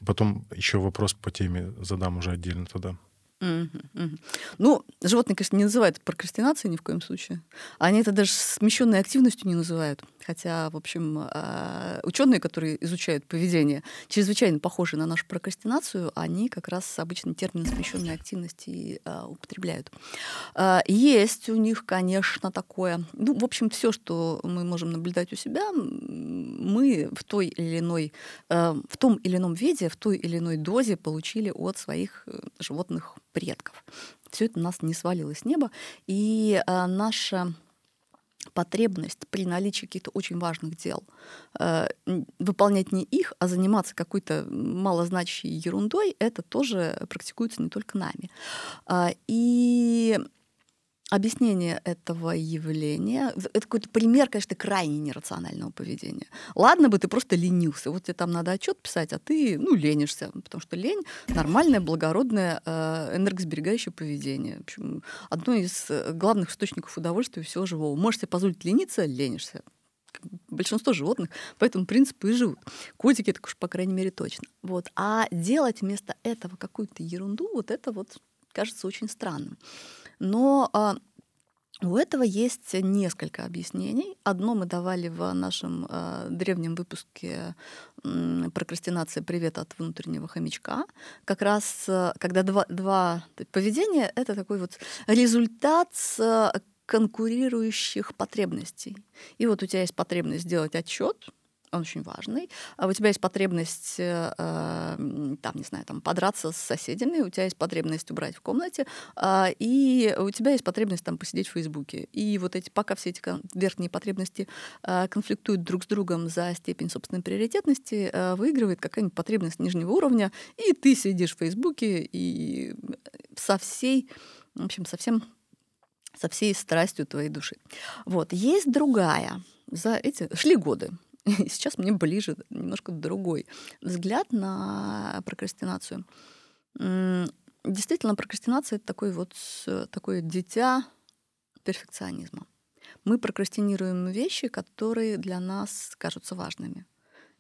потом еще вопрос по теме задам уже отдельно тогда. Ну, животные, конечно, не называют прокрастинацией ни в коем случае. Они это даже смещенной активностью не называют. Хотя, в общем, а, ученые, которые изучают поведение, чрезвычайно похожие на нашу прокрастинацию, они как раз обычно термин смещенной активности а, употребляют. А, есть у них, конечно, такое. Ну, в общем, все, что мы можем наблюдать у себя, мы в той или иной, в том или ином виде, в той или иной дозе получили от своих э, животных предков. Все это у нас не свалилось с неба. И наша потребность при наличии каких-то очень важных дел э, выполнять не их, а заниматься какой-то малозначащей ерундой, это тоже практикуется не только нами. Э, и объяснение этого явления. Это какой-то пример, конечно, крайне нерационального поведения. Ладно бы ты просто ленился. Вот тебе там надо отчет писать, а ты, ну, ленишься. Потому что лень — нормальное, благородное, э, энергосберегающее поведение. В общем, одно из э, главных источников удовольствия всего живого. Можешь себе позволить лениться — ленишься большинство животных по этому принципу и живут. Котики, так уж, по крайней мере, точно. Вот. А делать вместо этого какую-то ерунду, вот это вот кажется очень странным. Но а, у этого есть несколько объяснений. Одно мы давали в нашем э, древнем выпуске э, прокрастинация привет от внутреннего хомячка. Как раз э, когда два, два поведения это такой вот результат с конкурирующих потребностей. И вот у тебя есть потребность сделать отчет, он очень важный. А у тебя есть потребность, э, там, не знаю, там, подраться с соседями, у тебя есть потребность убрать в комнате, э, и у тебя есть потребность там посидеть в Фейсбуке. И вот эти, пока все эти верхние потребности э, конфликтуют друг с другом за степень собственной приоритетности, э, выигрывает какая-нибудь потребность нижнего уровня, и ты сидишь в Фейсбуке и со всей, в общем, совсем со всей страстью твоей души. Вот. Есть другая. За эти шли годы. Сейчас мне ближе немножко другой взгляд на прокрастинацию. Действительно, прокрастинация — это такой вот такое дитя перфекционизма. Мы прокрастинируем вещи, которые для нас кажутся важными.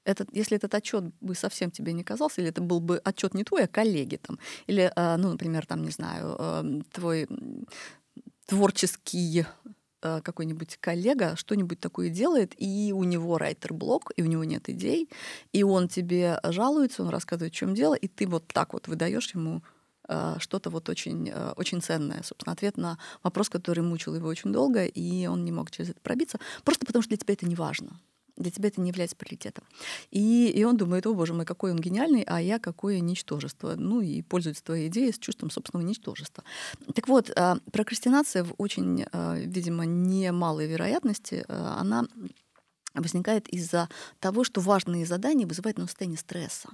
Этот, если этот отчет бы совсем тебе не казался, или это был бы отчет не твой, а коллеги там, или, а, ну, например, там, не знаю, эм, твой творческий Э, какой-нибудь коллега что-нибудь такое делает, и у него райтер-блок, и у него нет идей, и он тебе жалуется, он рассказывает, в чем дело, и ты вот так вот выдаешь ему э, что-то вот очень, э, очень ценное, собственно, ответ на вопрос, который мучил его очень долго, и он не мог через это пробиться, просто потому что для тебя это не важно для тебя это не является приоритетом. И, и он думает, о боже мой, какой он гениальный, а я какое ничтожество. Ну и пользуется твоей идеей с чувством собственного ничтожества. Так вот, а, прокрастинация в очень, а, видимо, немалой вероятности, а, она возникает из-за того, что важные задания вызывают на состояние стресса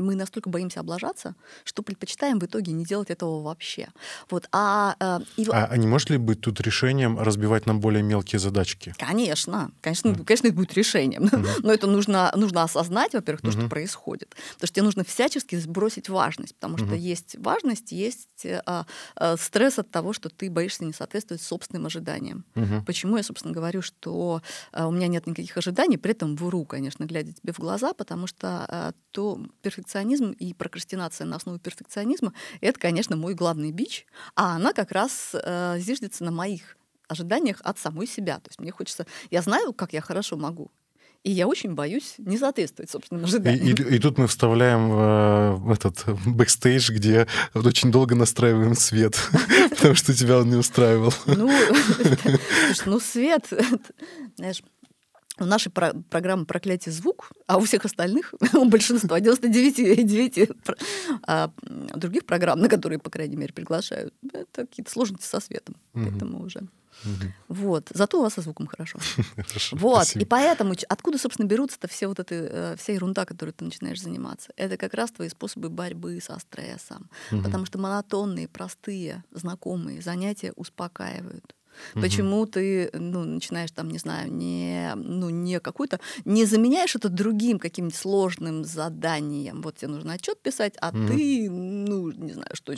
мы настолько боимся облажаться, что предпочитаем в итоге не делать этого вообще. Вот. А, э, и... а, а не может ли быть тут решением разбивать на более мелкие задачки? Конечно, конечно, mm. конечно, это будет решением. Mm-hmm. Но это нужно, нужно осознать, во-первых, то, mm-hmm. что происходит. Потому что тебе нужно всячески сбросить важность, потому что mm-hmm. есть важность, есть а, а, стресс от того, что ты боишься не соответствовать собственным ожиданиям. Mm-hmm. Почему я, собственно, говорю, что а, у меня нет никаких ожиданий, при этом вру, конечно, глядя тебе в глаза, потому что а, то перфекционизм перфекционизм и прокрастинация на основе перфекционизма — это, конечно, мой главный бич, а она как раз э, зиждется на моих ожиданиях от самой себя. То есть мне хочется... Я знаю, как я хорошо могу, и я очень боюсь не соответствовать собственным ожиданиям. И, и, и тут мы вставляем э, этот бэкстейдж, где вот очень долго настраиваем свет, потому что тебя он не устраивал. Ну, ну свет, знаешь, у нашей про- программы «Проклятие звук», а у всех остальных, у большинства, 99 а, других программ, на которые, по крайней мере, приглашают, это какие-то сложности со светом. Угу. Поэтому уже... Угу. Вот. Зато у вас со звуком хорошо. хорошо вот. Спасибо. И поэтому откуда, собственно, берутся-то все вот эта э, вся ерунда, которой ты начинаешь заниматься? Это как раз твои способы борьбы со стрессом. Угу. Потому что монотонные, простые, знакомые занятия успокаивают. Угу. Почему ты ну, начинаешь там, не знаю, не, ну, не какую-то, не заменяешь это другим каким-нибудь сложным заданием. Вот тебе нужно отчет писать, а угу. ты, ну, не знаю, что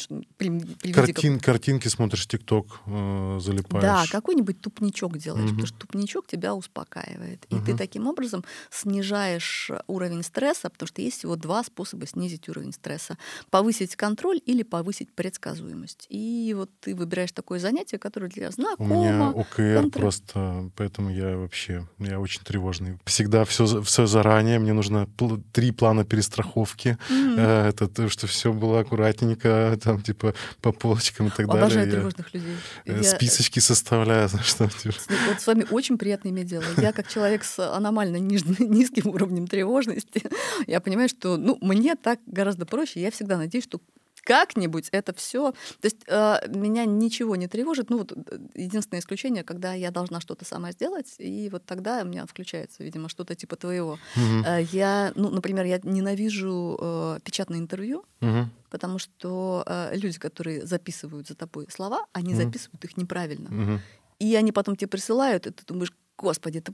Картин, как... Картинки смотришь, ТикТок э, залипаешь. Да, какой-нибудь тупничок делаешь, угу. потому что тупничок тебя успокаивает. И угу. ты таким образом снижаешь уровень стресса, потому что есть всего два способа снизить уровень стресса. Повысить контроль или повысить предсказуемость. И вот ты выбираешь такое занятие, которое для тебя у меня ОКР контроль. просто, поэтому я вообще, я очень тревожный. Всегда все, все заранее, мне нужно три плана перестраховки, mm-hmm. это то, что все было аккуратненько, там типа по полочкам и так Обожаю далее. Обожаю тревожных людей. Э, я... Списочки составляю, что типа. Вот с вами очень приятно иметь дело. Я как человек с аномально низким уровнем тревожности, я понимаю, что ну, мне так гораздо проще. Я всегда надеюсь, что как-нибудь это все. То есть э, меня ничего не тревожит. Ну, вот э, единственное исключение, когда я должна что-то сама сделать, и вот тогда у меня включается, видимо, что-то типа твоего. Угу. Э, я, ну, например, я ненавижу э, печатное интервью, угу. потому что э, люди, которые записывают за тобой слова, они угу. записывают их неправильно. Угу. И они потом тебе присылают, и ты думаешь, господи, это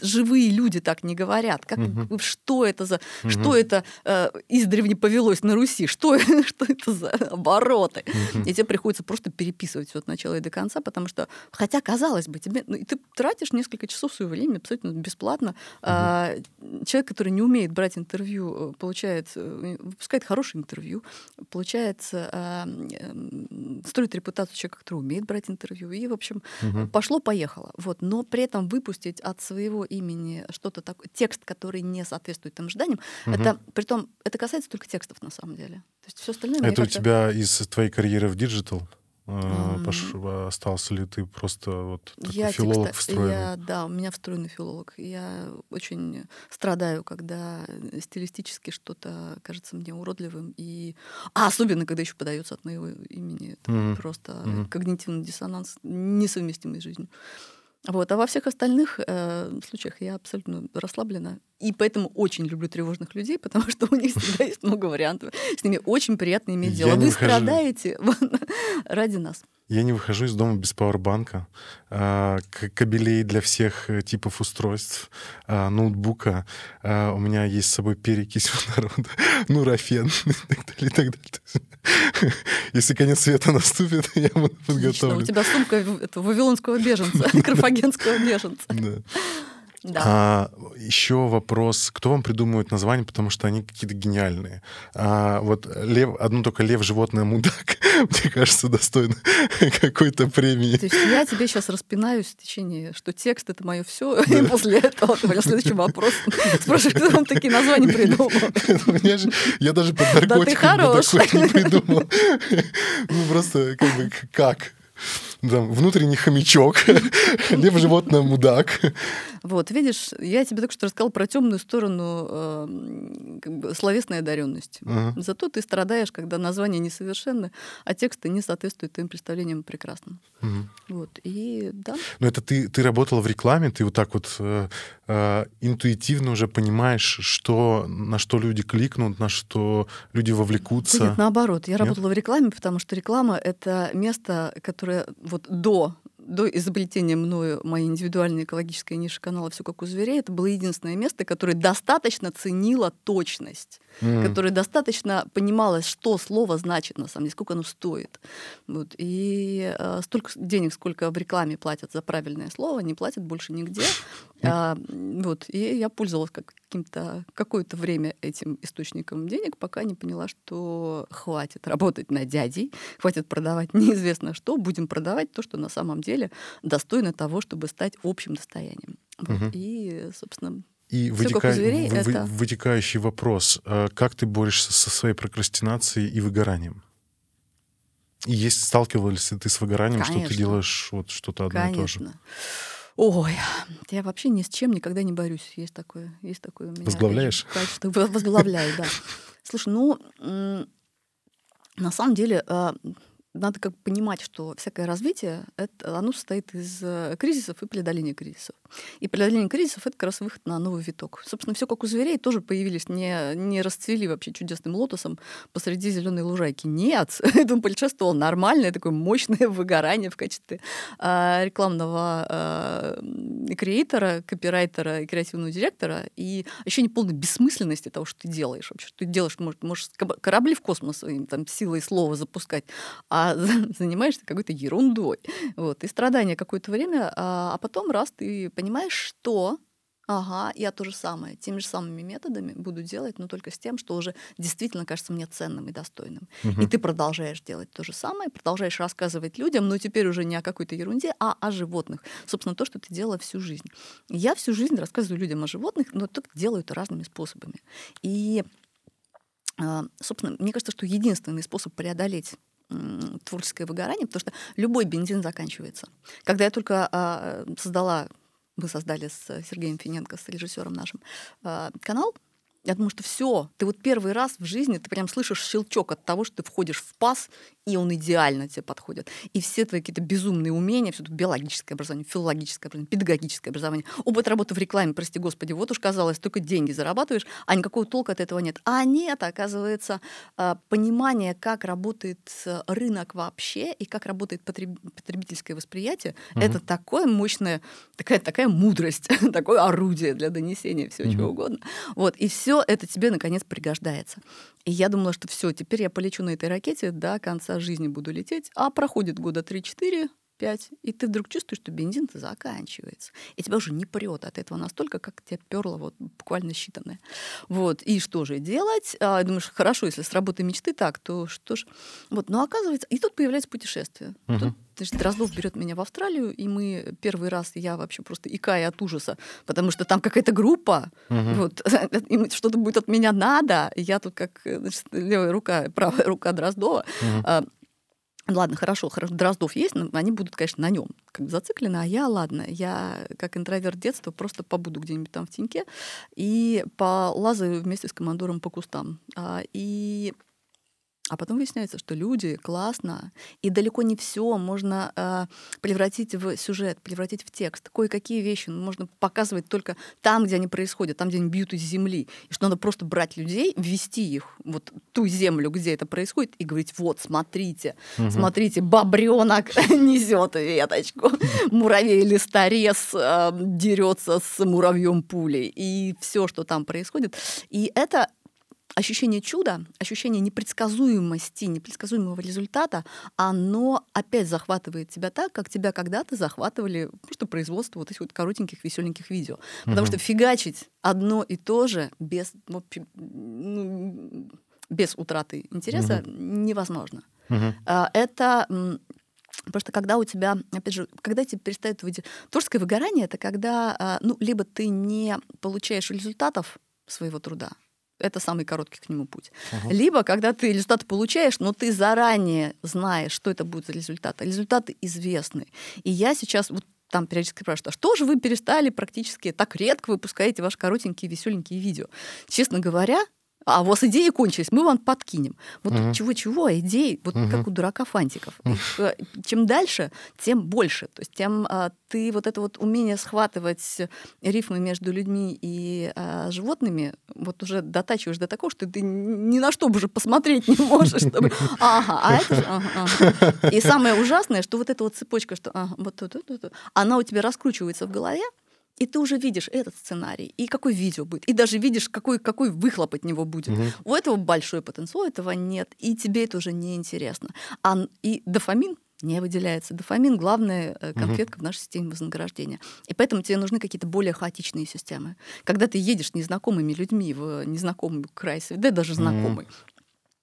живые люди так не говорят. Как, угу. Что это за... Угу. Что это э, издревле повелось на Руси? Что, что это за обороты? Угу. И тебе приходится просто переписывать все от начала и до конца, потому что, хотя, казалось бы, тебе, ну, ты тратишь несколько часов своего времени абсолютно бесплатно. Угу. А, человек, который не умеет брать интервью, э, получает, э, выпускает хорошее интервью, получается, а, строит репутацию человека, который умеет брать интервью. И, в общем, угу. пошло-поехало. Вот. Но при этом выпустить от своего имени что-то такое, текст, который не соответствует тем ожиданиям, угу. это, притом, это касается только текстов на самом деле. То есть все остальное... Это у тебя из твоей карьеры в digital? Mm. Пош... остался ли ты просто вот такой я филолог текста... встроенный? Я, да, у меня встроенный филолог. Я очень страдаю, когда стилистически что-то кажется мне уродливым. И... А особенно, когда еще подается от моего имени. Это mm-hmm. просто mm-hmm. когнитивный диссонанс, несовместимый с жизнью. Вот. А во всех остальных э, случаях я абсолютно расслаблена. И поэтому очень люблю тревожных людей, потому что у них всегда есть много вариантов. С ними очень приятно иметь дело. Вы страдаете ради нас. Я не выхожу из дома без пауэрбанка, а, кабелей для всех э, типов устройств, а, ноутбука. А, у меня есть с собой перекись водорода, нурофен и так далее, и так далее. Если конец света наступит, я буду подготовлен. У тебя сумка это, вавилонского беженца, карфагенского беженца. Да. Да. А, еще вопрос, кто вам придумывает названия, потому что они какие-то гениальные. А, вот лев, одно только лев, животное, мудак, мне кажется, достойно какой-то премии. То есть я тебе сейчас распинаюсь в течение, что текст — это мое все, да. и после этого твой следующий вопрос спрашиваешь, кто вам такие названия придумал? Я даже под наркотиками такое не придумал. Ну просто как бы как? Там, внутренний хомячок, либо животное мудак. Вот, видишь, я тебе только что рассказал про темную сторону э, как бы, словесной одаренности. Зато ты страдаешь, когда названия несовершенны, а тексты не соответствуют твоим представлениям прекрасным. Вот, и да. Но это ты, ты работала в рекламе, ты вот так вот э, интуитивно уже понимаешь, что, на что люди кликнут, на что люди вовлекутся. Да нет, наоборот. Я Нет? работала в рекламе, потому что реклама — это место, которое вот до до изобретения мною моей индивидуальной экологической ниши канала «Все как у зверей» это было единственное место, которое достаточно ценило точность, mm. которое достаточно понимало, что слово значит на самом деле, сколько оно стоит. Вот. И э, столько денег, сколько в рекламе платят за правильное слово, не платят больше нигде. А, вот. И я пользовалась как каким-то какое-то время этим источником денег, пока не поняла, что хватит работать на дядей, хватит продавать неизвестно что, будем продавать то, что на самом деле достойно того, чтобы стать общим достоянием. Вот. Угу. И, собственно, и вытека... зверей, в, это... вытекающий вопрос, а как ты борешься со своей прокрастинацией и выгоранием? И есть сталкивались ли ты с выгоранием, Конечно. что ты делаешь вот что-то одно Конечно. и то же? Ой, я вообще ни с чем никогда не борюсь. Есть такое, есть такое у меня. Возглавляешь? Качество. Возглавляю, да. Слушай, ну, на самом деле, а, надо как понимать, что всякое развитие, это, оно состоит из э, кризисов и преодоления кризисов. И преодоление кризисов — это как раз выход на новый виток. Собственно, все как у зверей тоже появились, не, не расцвели вообще чудесным лотосом посреди зеленой лужайки. Нет, этому предшествовало нормальное такое мощное выгорание в качестве э, рекламного э, креатора, копирайтера и креативного директора, и еще не полной бессмысленности того, что ты делаешь. Вообще, что ты делаешь, может, можешь корабли в космос своим там, силой слова запускать, а занимаешься какой-то ерундой. Вот, и страдания какое-то время, а, а потом раз ты понимаешь, что Ага, я то же самое, теми же самыми методами буду делать, но только с тем, что уже действительно кажется мне ценным и достойным. Угу. И ты продолжаешь делать то же самое, продолжаешь рассказывать людям, но теперь уже не о какой-то ерунде, а о животных. Собственно, то, что ты делала всю жизнь. Я всю жизнь рассказываю людям о животных, но только делаю это разными способами. И, а, собственно, мне кажется, что единственный способ преодолеть творческое выгорание, потому что любой бензин заканчивается. Когда я только а, создала, мы создали с Сергеем Финенко, с режиссером нашим, а, канал, я думаю, что все, ты вот первый раз в жизни, ты прям слышишь щелчок от того, что ты входишь в пас, и он идеально тебе подходит. И все твои какие-то безумные умения, все это биологическое образование, филологическое образование, педагогическое образование, опыт работы в рекламе, прости господи, вот уж казалось, только деньги зарабатываешь, а никакого толка от этого нет. А нет, оказывается, а, понимание, как работает э, рынок вообще и как работает потребительское восприятие, угу. это такое мощное, такая, такая мудрость, такое орудие для донесения всего угу. чего угодно. Вот, и все это тебе, наконец, пригождается. И я думала, что все, теперь я полечу на этой ракете до конца жизни буду лететь, а проходит года 3-4, 5, и ты вдруг чувствуешь, что бензин-то заканчивается. И тебя уже не прет от этого настолько, как тебя перло вот буквально считанное. Вот. И что же делать? А, думаешь, хорошо, если с работы мечты так, то что ж. Вот. Но оказывается, и тут появляется путешествие. Угу. Тут Значит, Дроздов берет меня в Австралию, и мы первый раз, я вообще просто икаю от ужаса, потому что там какая-то группа, угу. вот, им что-то будет от меня надо, и я тут как значит, левая рука, правая рука Дроздова, угу. Ладно, хорошо, хорошо, Дроздов есть, но они будут, конечно, на нем как бы зациклены, а я, ладно, я как интроверт детства просто побуду где-нибудь там в теньке и полазаю вместе с командором по кустам. А, и а потом выясняется, что люди классно, и далеко не все можно э, превратить в сюжет, превратить в текст. Кое-какие вещи можно показывать только там, где они происходят, там, где они бьют из земли. И что надо просто брать людей, ввести их вот ту землю, где это происходит, и говорить: вот, смотрите, угу. смотрите, бобренок несет веточку, муравей листорез э, дерется с муравьем пулей, и все, что там происходит. И это ощущение чуда, ощущение непредсказуемости, непредсказуемого результата, оно опять захватывает тебя так, как тебя когда-то захватывали просто производство вот этих вот коротеньких, веселеньких видео. Потому что фигачить одно и то же без, ну, без утраты интереса угу. невозможно. Угу. Это Просто когда у тебя, опять же, когда тебе перестает выйти... Творческое выгорание — это когда, а, ну, либо ты не получаешь результатов своего труда, это самый короткий к нему путь. Uh-huh. Либо, когда ты результат получаешь, но ты заранее знаешь, что это будет за результат. Результаты известны. И я сейчас вот там периодически спрашивают, а что же вы перестали практически так редко выпускаете ваши коротенькие, веселенькие видео? Честно говоря, а у вас идеи кончились, мы вам подкинем. Вот угу. чего-чего, а идей, вот угу. как у дурака фантиков. Их, э, чем дальше, тем больше. То есть тем а, ты вот это вот умение схватывать рифмы между людьми и а, животными вот уже дотачиваешь до такого, что ты ни на что уже посмотреть не можешь. Чтобы... Ага, а это же... Ага, ага. И самое ужасное, что вот эта вот цепочка, что ага, вот, вот, вот, вот, она у тебя раскручивается в голове, и ты уже видишь этот сценарий, и какое видео будет, и даже видишь, какой, какой выхлоп от него будет. Угу. У этого большой потенциал, этого нет, и тебе это уже не интересно. А, и дофамин не выделяется. Дофамин — главная э, конфетка угу. в нашей системе вознаграждения. И поэтому тебе нужны какие-то более хаотичные системы. Когда ты едешь с незнакомыми людьми в незнакомый край света, да даже знакомый, угу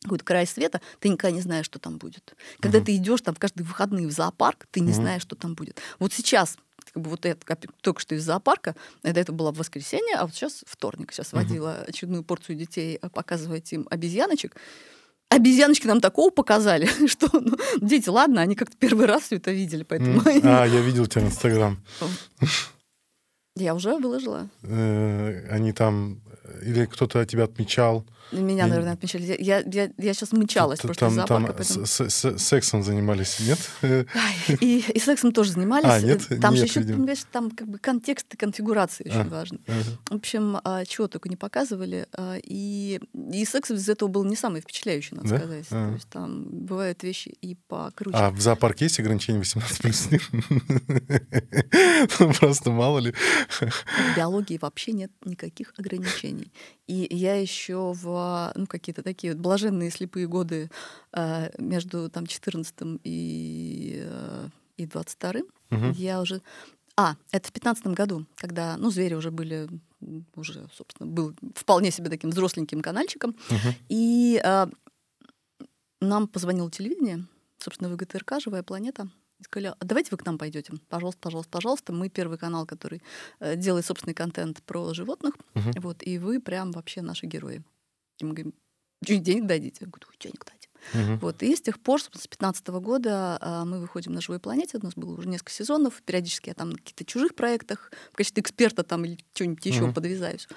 какой-то край света, ты никогда не знаешь, что там будет. Когда uh ты идешь там каждые выходные в зоопарк, ты не uh знаешь, что там будет. Вот сейчас как бы вот это только что из зоопарка, это, это было в воскресенье, а вот сейчас вторник. Сейчас водила очередную порцию детей э, показывать им обезьяночек. Обезьяночки нам такого показали, что ну, дети, ладно, они как-то первый раз все это видели, поэтому... А, я видел тебя в Инстаграм. Я уже выложила. Э, они там... Или кто-то тебя отмечал. Меня, Я- наверное, отмечали. Я, я, я сейчас мычалась после Там, зоопарка. там поэтому- с- с- сексом занимались, нет? И, и сексом тоже занимались. А, нет? Там же Нет, еще, видимо. понимаешь, там как бы контекст и конфигурация очень А. важны. Ага. В общем, чего только не показывали. И, и секс из этого был не самый впечатляющий, надо Да? сказать. А. То есть там бывают вещи и покруче. А в зоопарке есть ограничение 18 плюс? Ну, Просто мало ли. В биологии вообще нет никаких ограничений. И я еще в ну, какие-то такие вот блаженные слепые годы э, между там 14 и, э, и 22 Мгм. я уже... А, это в 15 году, когда, ну, звери уже были, уже, собственно, был вполне себе таким взросленьким канальчиком. Мгм. И э, нам позвонило телевидение, собственно, ВГТРК «Живая планета». И сказали, «А давайте вы к нам пойдете. Пожалуйста, пожалуйста, пожалуйста. Мы первый канал, который э, делает собственный контент про животных. Мгм. Вот, и вы прям вообще наши герои. И мы говорим, «Чё, денег дадите? Я говорю, «Ой, денег дадим. Мгм. Вот. И с тех пор, с 15 года а, мы выходим на «Живой планете». У нас было уже несколько сезонов. Периодически я там на каких-то чужих проектах в качестве эксперта там или что-нибудь еще Мгм. подвязаюсь.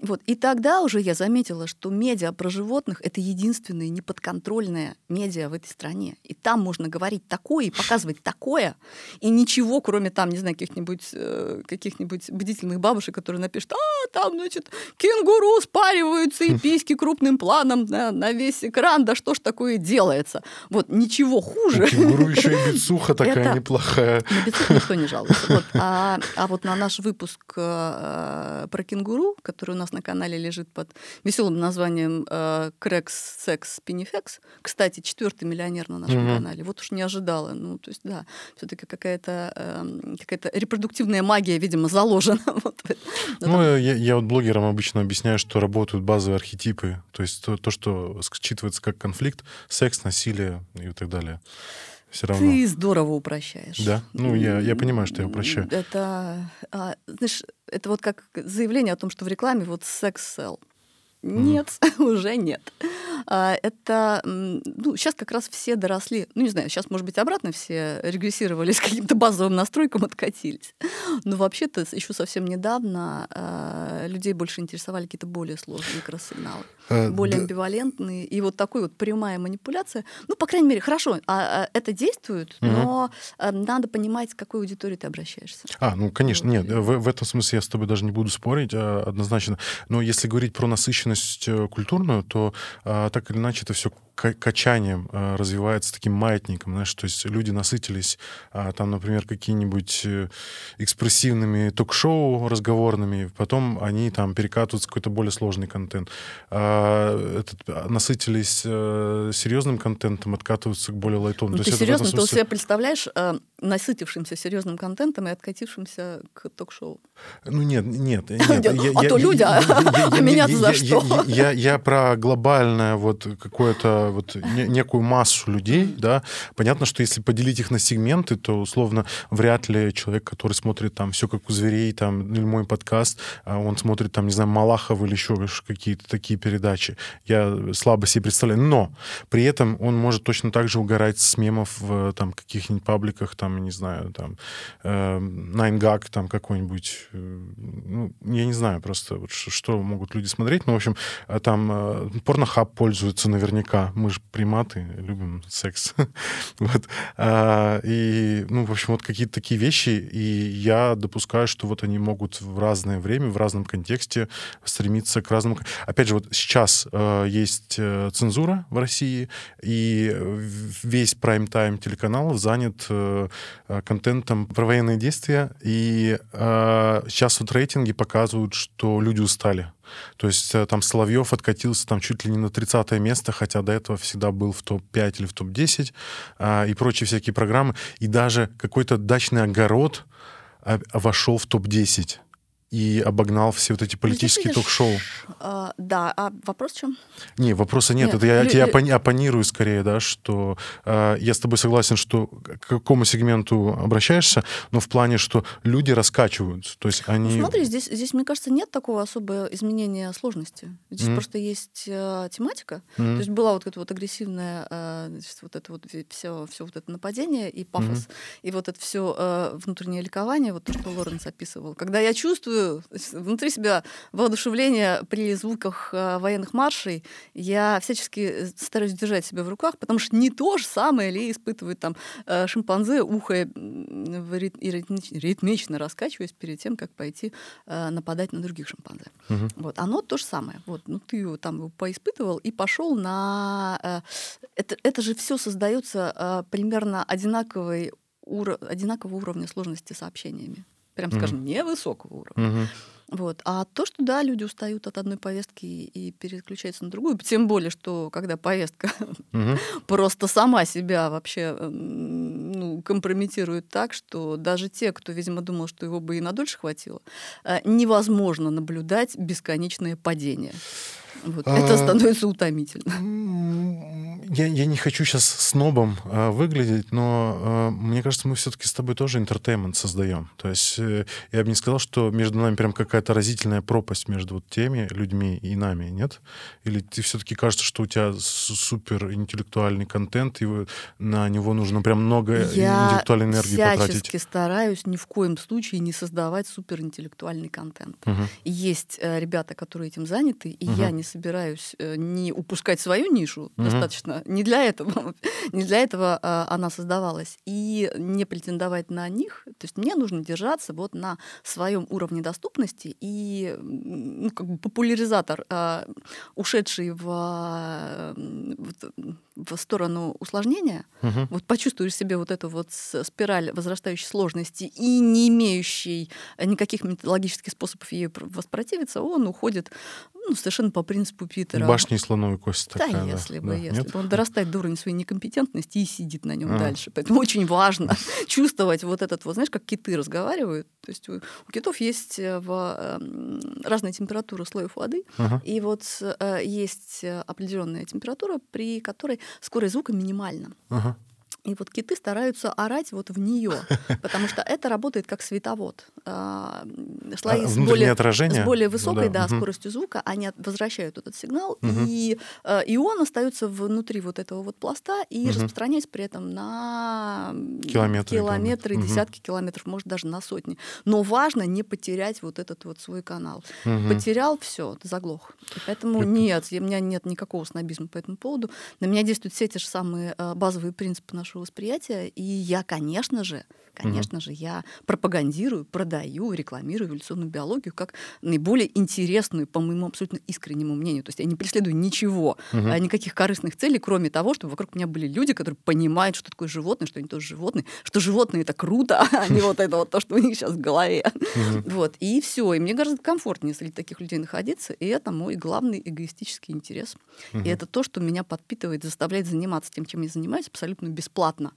Вот. И тогда уже я заметила, что медиа про животных — это единственное неподконтрольное медиа в этой стране. И там можно говорить такое и показывать такое, и ничего, кроме там, не знаю, каких-нибудь э, каких-нибудь бдительных бабушек, которые напишут, а, там, значит, кенгуру спариваются и письки крупным планом на, на весь экран, да что ж такое делается? Вот, ничего хуже. У кенгуру еще и бицуха такая Это- неплохая. На бицух никто не жалуется. Вот. А, а вот на наш выпуск э, про кенгуру, который у нас на канале лежит под веселым названием э, Крекс Секс Пинифекс, кстати, четвертый миллионер на нашем Мгм. канале. Вот уж не ожидала. Ну, то есть, да, все-таки какая-то эм, какая-то репродуктивная магия, видимо, заложена. Вот. Ну, э, я, я вот блогерам обычно объясняю, что работают базовые архетипы, то есть то, то, что считывается как конфликт, секс, насилие и так далее. Все равно. Ты здорово упрощаешь. Да? Ну, я- я понимаю, что я упрощаю. Это, а, знаешь, это вот как заявление о том, что в рекламе вот секс сел. Нет, уже нет. А, Это, ну, сейчас как раз все доросли. Ну, не знаю, сейчас, может быть, обратно все регрессировали с каким-то базовым настройкам, откатились. Но вообще-то еще совсем недавно а, людей больше интересовали какие-то более сложные микросигналы Э, более да. амбивалентные. И вот такой вот прямая манипуляция, ну, по крайней мере, хорошо, а, а, это действует, но а, надо понимать, с какой аудиторией ты обращаешься. А, ну, конечно, нет, в, в этом смысле я с тобой даже не буду спорить, а, однозначно. Но если говорить про насыщенность э, культурную, то а, так или иначе это все качанием а, развивается таким маятником, знаешь, то есть люди насытились а, там, например, какие-нибудь э, экспрессивными ток-шоу разговорными, потом они там перекатываются в какой-то более сложный контент. А, этот, насытились э, серьезным контентом, откатываются к более лайтовому. Ну, ты серьезно, ты смысле- себя представляешь насытившимся серьезным контентом и откатившимся к ток-шоу? Ну нет, нет. нет. А то люди, а- меня-то за что? Я, я- про глобальное вот какое-то вот не- некую массу людей, да. Понятно, что если поделить их на сегменты, то условно вряд ли человек, который смотрит там все как у зверей, там или мой подкаст, а он смотрит там не знаю Малахов или еще какие-то такие передачи. Я слабо себе представляю. Но при этом он может точно так же угорать с мемов в там каких-нибудь пабликах, там не знаю, там э, 9gag там какой-нибудь, э, ну, я не знаю просто, вот, что могут люди смотреть. Ну, в общем, а там э, порнохаб пользуется наверняка. Мы же приматы, любим секс. вот. А, и, ну, в общем, вот какие-то такие вещи. И я допускаю, что вот они могут в разное время, в разном контексте стремиться к разному... Опять же, вот сейчас э, есть э, цензура в России, и весь прайм-тайм телеканалов занят э, э, контентом про военные действия, и э, сейчас вот рейтинги показывают, что люди устали. То есть э, там Соловьев откатился там чуть ли не на 30 место, хотя до этого всегда был в топ-5 или в топ-10, а, и прочие всякие программы. И даже какой-то дачный огород а, вошел в топ-10 и обогнал все вот эти политические видишь, ток-шоу. А, да, а вопрос в чем? Не, вопроса нет. Нет, Это я лю- тебе оппони- оппонирую скорее, да, что э, я с тобой согласен, что к какому сегменту обращаешься, но в плане, что люди раскачиваются. То есть они... Ну, смотри, здесь, здесь, мне кажется, нет такого особого изменения сложности. Здесь Мгм. просто есть э, тематика. Мгм. То есть была вот эта вот агрессивная, э, значит, вот это вот все, все вот это нападение и пафос, и вот это все внутреннее ликование, вот то, что Лоренс описывал. Когда я чувствую внутри себя воодушевление при звуках э, военных маршей. Я всячески стараюсь держать себя в руках, потому что не то же самое ли испытывают там шимпанзе, ухо ритмично раскачиваясь перед тем, как пойти нападать на других шимпанзе. Угу. Вот. Оно то же самое. Вот. Ну, ты его там поиспытывал и пошел на... Это, это же все создается примерно одинаковой уро- одинакового уровня сложности сообщениями. Прям, mm-hmm. скажем, невысокого уровня. Mm-hmm. Вот. А то, что да, люди устают от одной повестки и переключаются на другую, тем более, что когда повестка угу. просто сама себя вообще ну, компрометирует так, что даже те, кто, видимо, думал, что его бы и надольше хватило, э, невозможно наблюдать бесконечное падение. Вот. А... Это становится утомительно. Я, я не хочу сейчас снобом а, выглядеть, но а, мне кажется, мы все-таки с тобой тоже интертеймент создаем. То есть э, я бы не сказал, что между нами прям какая-то разительная пропасть между вот теми людьми и нами, нет? Или ты все-таки кажется, что у тебя супер интеллектуальный контент, и на него нужно прям много я интеллектуальной энергии потратить? Я стараюсь ни в коем случае не создавать суперинтеллектуальный контент. Угу. Есть э, ребята, которые этим заняты, и угу. я не собираюсь э, не упускать свою нишу угу. достаточно. Не для этого, не для этого а, она создавалась. И не претендовать на них. То есть мне нужно держаться вот на своем уровне доступности и ну, как бы популяризатор, а, ушедший в, в, в сторону усложнения, угу. вот почувствуешь себе вот эту вот спираль возрастающей сложности и не имеющий никаких методологических способов ей воспротивиться, он уходит ну, совершенно по принципу Питера. Башня и слоновой кости да, такая. если да. бы, да. если Нет? бы. Он дорастает до уровня своей некомпетентности и сидит на нем а. дальше. Поэтому очень важно чувствовать вот этот, вот знаешь, как киты разговаривают. То есть у, у китов есть э, в, э, разная температура слоев воды, ага. и вот э, есть определенная температура, при которой скорость звука минимальна. Ага. И вот киты стараются орать вот в нее, потому что это работает как световод. А, слои а, с, более, с более высокой да. Да, угу. скоростью звука, они возвращают этот сигнал, угу. и, э, и он остается внутри вот этого вот пласта и угу. распространяется при этом на километры, километры угу. десятки километров, может даже на сотни. Но важно не потерять вот этот вот свой канал. Угу. Потерял, все, заглох. И поэтому Это... нет, у меня нет никакого снобизма по этому поводу. На меня действуют все те же самые э, базовые принципы нашего нашего восприятия. И я, конечно же, конечно угу. же, я пропагандирую, продаю, рекламирую эволюционную биологию как наиболее интересную, по моему абсолютно искреннему мнению. То есть я не преследую ничего, угу. никаких корыстных целей, кроме того, чтобы вокруг меня были люди, которые понимают, что такое животное, что они тоже животные, что животные это круто, а не вот это вот то, что у них сейчас в голове. Вот. И все. И мне гораздо комфортнее среди таких людей находиться. И это мой главный эгоистический интерес. И это то, что меня подпитывает, заставляет заниматься тем, чем я занимаюсь, абсолютно бесплатно бесплатно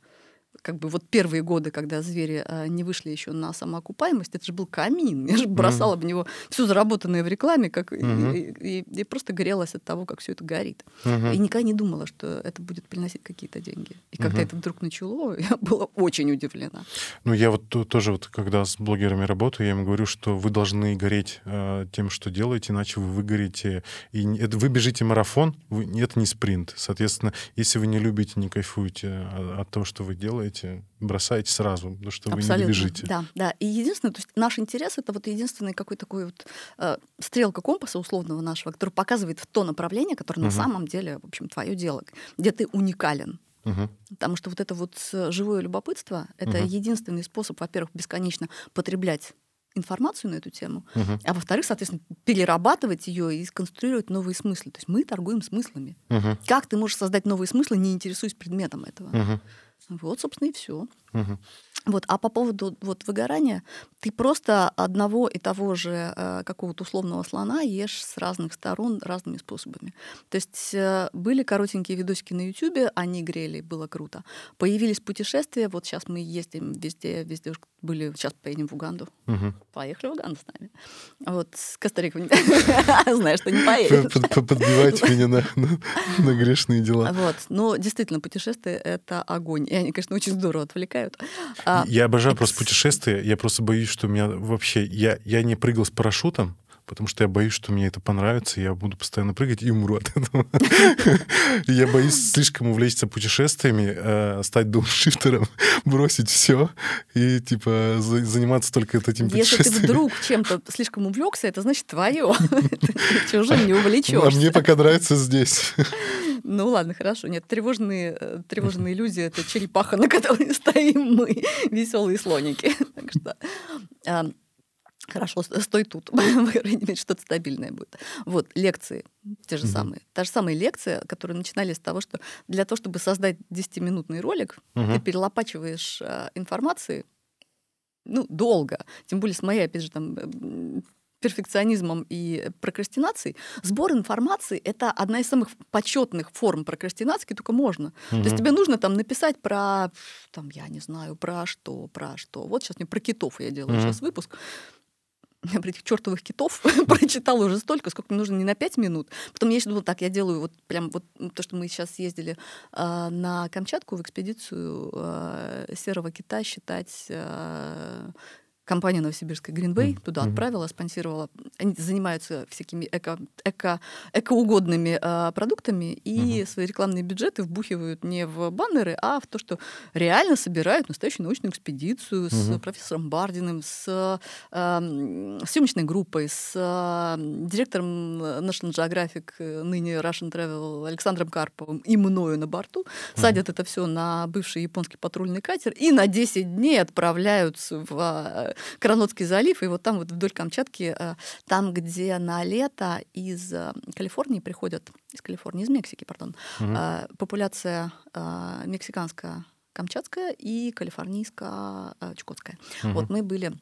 как бы вот первые годы, когда звери а, не вышли еще на самоокупаемость, это же был камин. Я же бросала mm-hmm. в него все заработанное в рекламе, как mm-hmm. и, и, и просто горелась от того, как все это горит. Mm-hmm. И никогда не думала, что это будет приносить какие-то деньги. И когда mm-hmm. это вдруг начало, я была очень удивлена. Ну, я вот тоже, вот, когда с блогерами работаю, я им говорю, что вы должны гореть э, тем, что делаете, иначе вы выгорите. И это, вы бежите марафон, вы, это не спринт. Соответственно, если вы не любите, не кайфуете от, от того, что вы делаете, делаете, бросаете сразу, потому что Абсолютно, вы не бежите. Да, да. И единственное, то есть наш интерес это вот единственный какой такой вот э, стрелка компаса условного нашего, который показывает в то направление, которое угу. на самом деле, в общем, твое дело, где ты уникален. Угу. Потому что вот это вот живое любопытство это угу. единственный способ, во-первых, бесконечно потреблять информацию на эту тему, uh а во-вторых, соответственно, перерабатывать ее и сконструировать новые смыслы. То есть мы торгуем смыслами. uh Как ты можешь создать новые смыслы, не интересуясь предметом этого? uh вот, собственно, и все. Угу. Вот, а по поводу вот выгорания, ты просто одного и того же э, какого-то условного слона ешь с разных сторон разными способами. То есть э, были коротенькие видосики на YouTube, они грели, было круто. Появились путешествия, вот сейчас мы ездим везде, везде были, сейчас поедем в Уганду. Угу. Поехали в Уганду с нами. Вот с Коста-Рикой знаешь, что не поедем. Подбивайте меня на грешные дела. Вот, но действительно, путешествия — это огонь. И они, конечно, очень здорово отвлекают. Я обожаю просто путешествия. Я просто боюсь, что у меня вообще... Я, я не прыгал с парашютом, потому что я боюсь, что мне это понравится, я буду постоянно прыгать и умру от этого. Я боюсь слишком увлечься путешествиями, э, стать дауншифтером, бросить все и, типа, заниматься только этим Если ты вдруг чем-то слишком увлекся, это значит твое. Ты уже не увлечешься. А мне пока нравится здесь. Ну ладно, хорошо. Нет, тревожные, э, тревожные иллюзии — это черепаха, на которой стоим мы, веселые слоники. Так что а, Хорошо, стой тут, по крайней мере, что-то стабильное будет. Вот, лекции те же самые. Та же самая лекция, которые начинались с того, что для того, чтобы создать 10-минутный ролик, ты перелопачиваешь э, информации, ну, долго. Тем более с моей, опять же, там, перфекционизмом и прокрастинацией, сбор информации — это одна из самых почетных форм прокрастинации, только можно. Угу. То есть тебе нужно там написать про, там, я не знаю, про что, про что. Вот сейчас мне про китов я делаю угу. сейчас выпуск я про этих чертовых китов прочитала уже столько, сколько мне нужно не на 5 минут. Потом я еще думала, так, я делаю вот прям вот то, что мы сейчас ездили э, на Камчатку в экспедицию э, серого кита считать э, компания новосибирская Greenway mm-hmm. туда отправила, спонсировала. Они занимаются всякими эко, эко, экоугодными э, продуктами и mm-hmm. свои рекламные бюджеты вбухивают не в баннеры, а в то, что реально собирают настоящую научную экспедицию mm-hmm. с профессором Бардиным, с э, съемочной группой, с э, директором National Geographic, ныне Russian Travel Александром Карповым и мною на борту. Mm-hmm. Садят это все на бывший японский патрульный катер и на 10 дней отправляются в Кранотский залив, и вот там вот вдоль Камчатки, э, там, где на лето из э, Калифорнии приходят, из Калифорнии, из Мексики, пардон, угу. популяция мексиканская камчатская и калифорнийско-чукотская. Угу. Вот мы были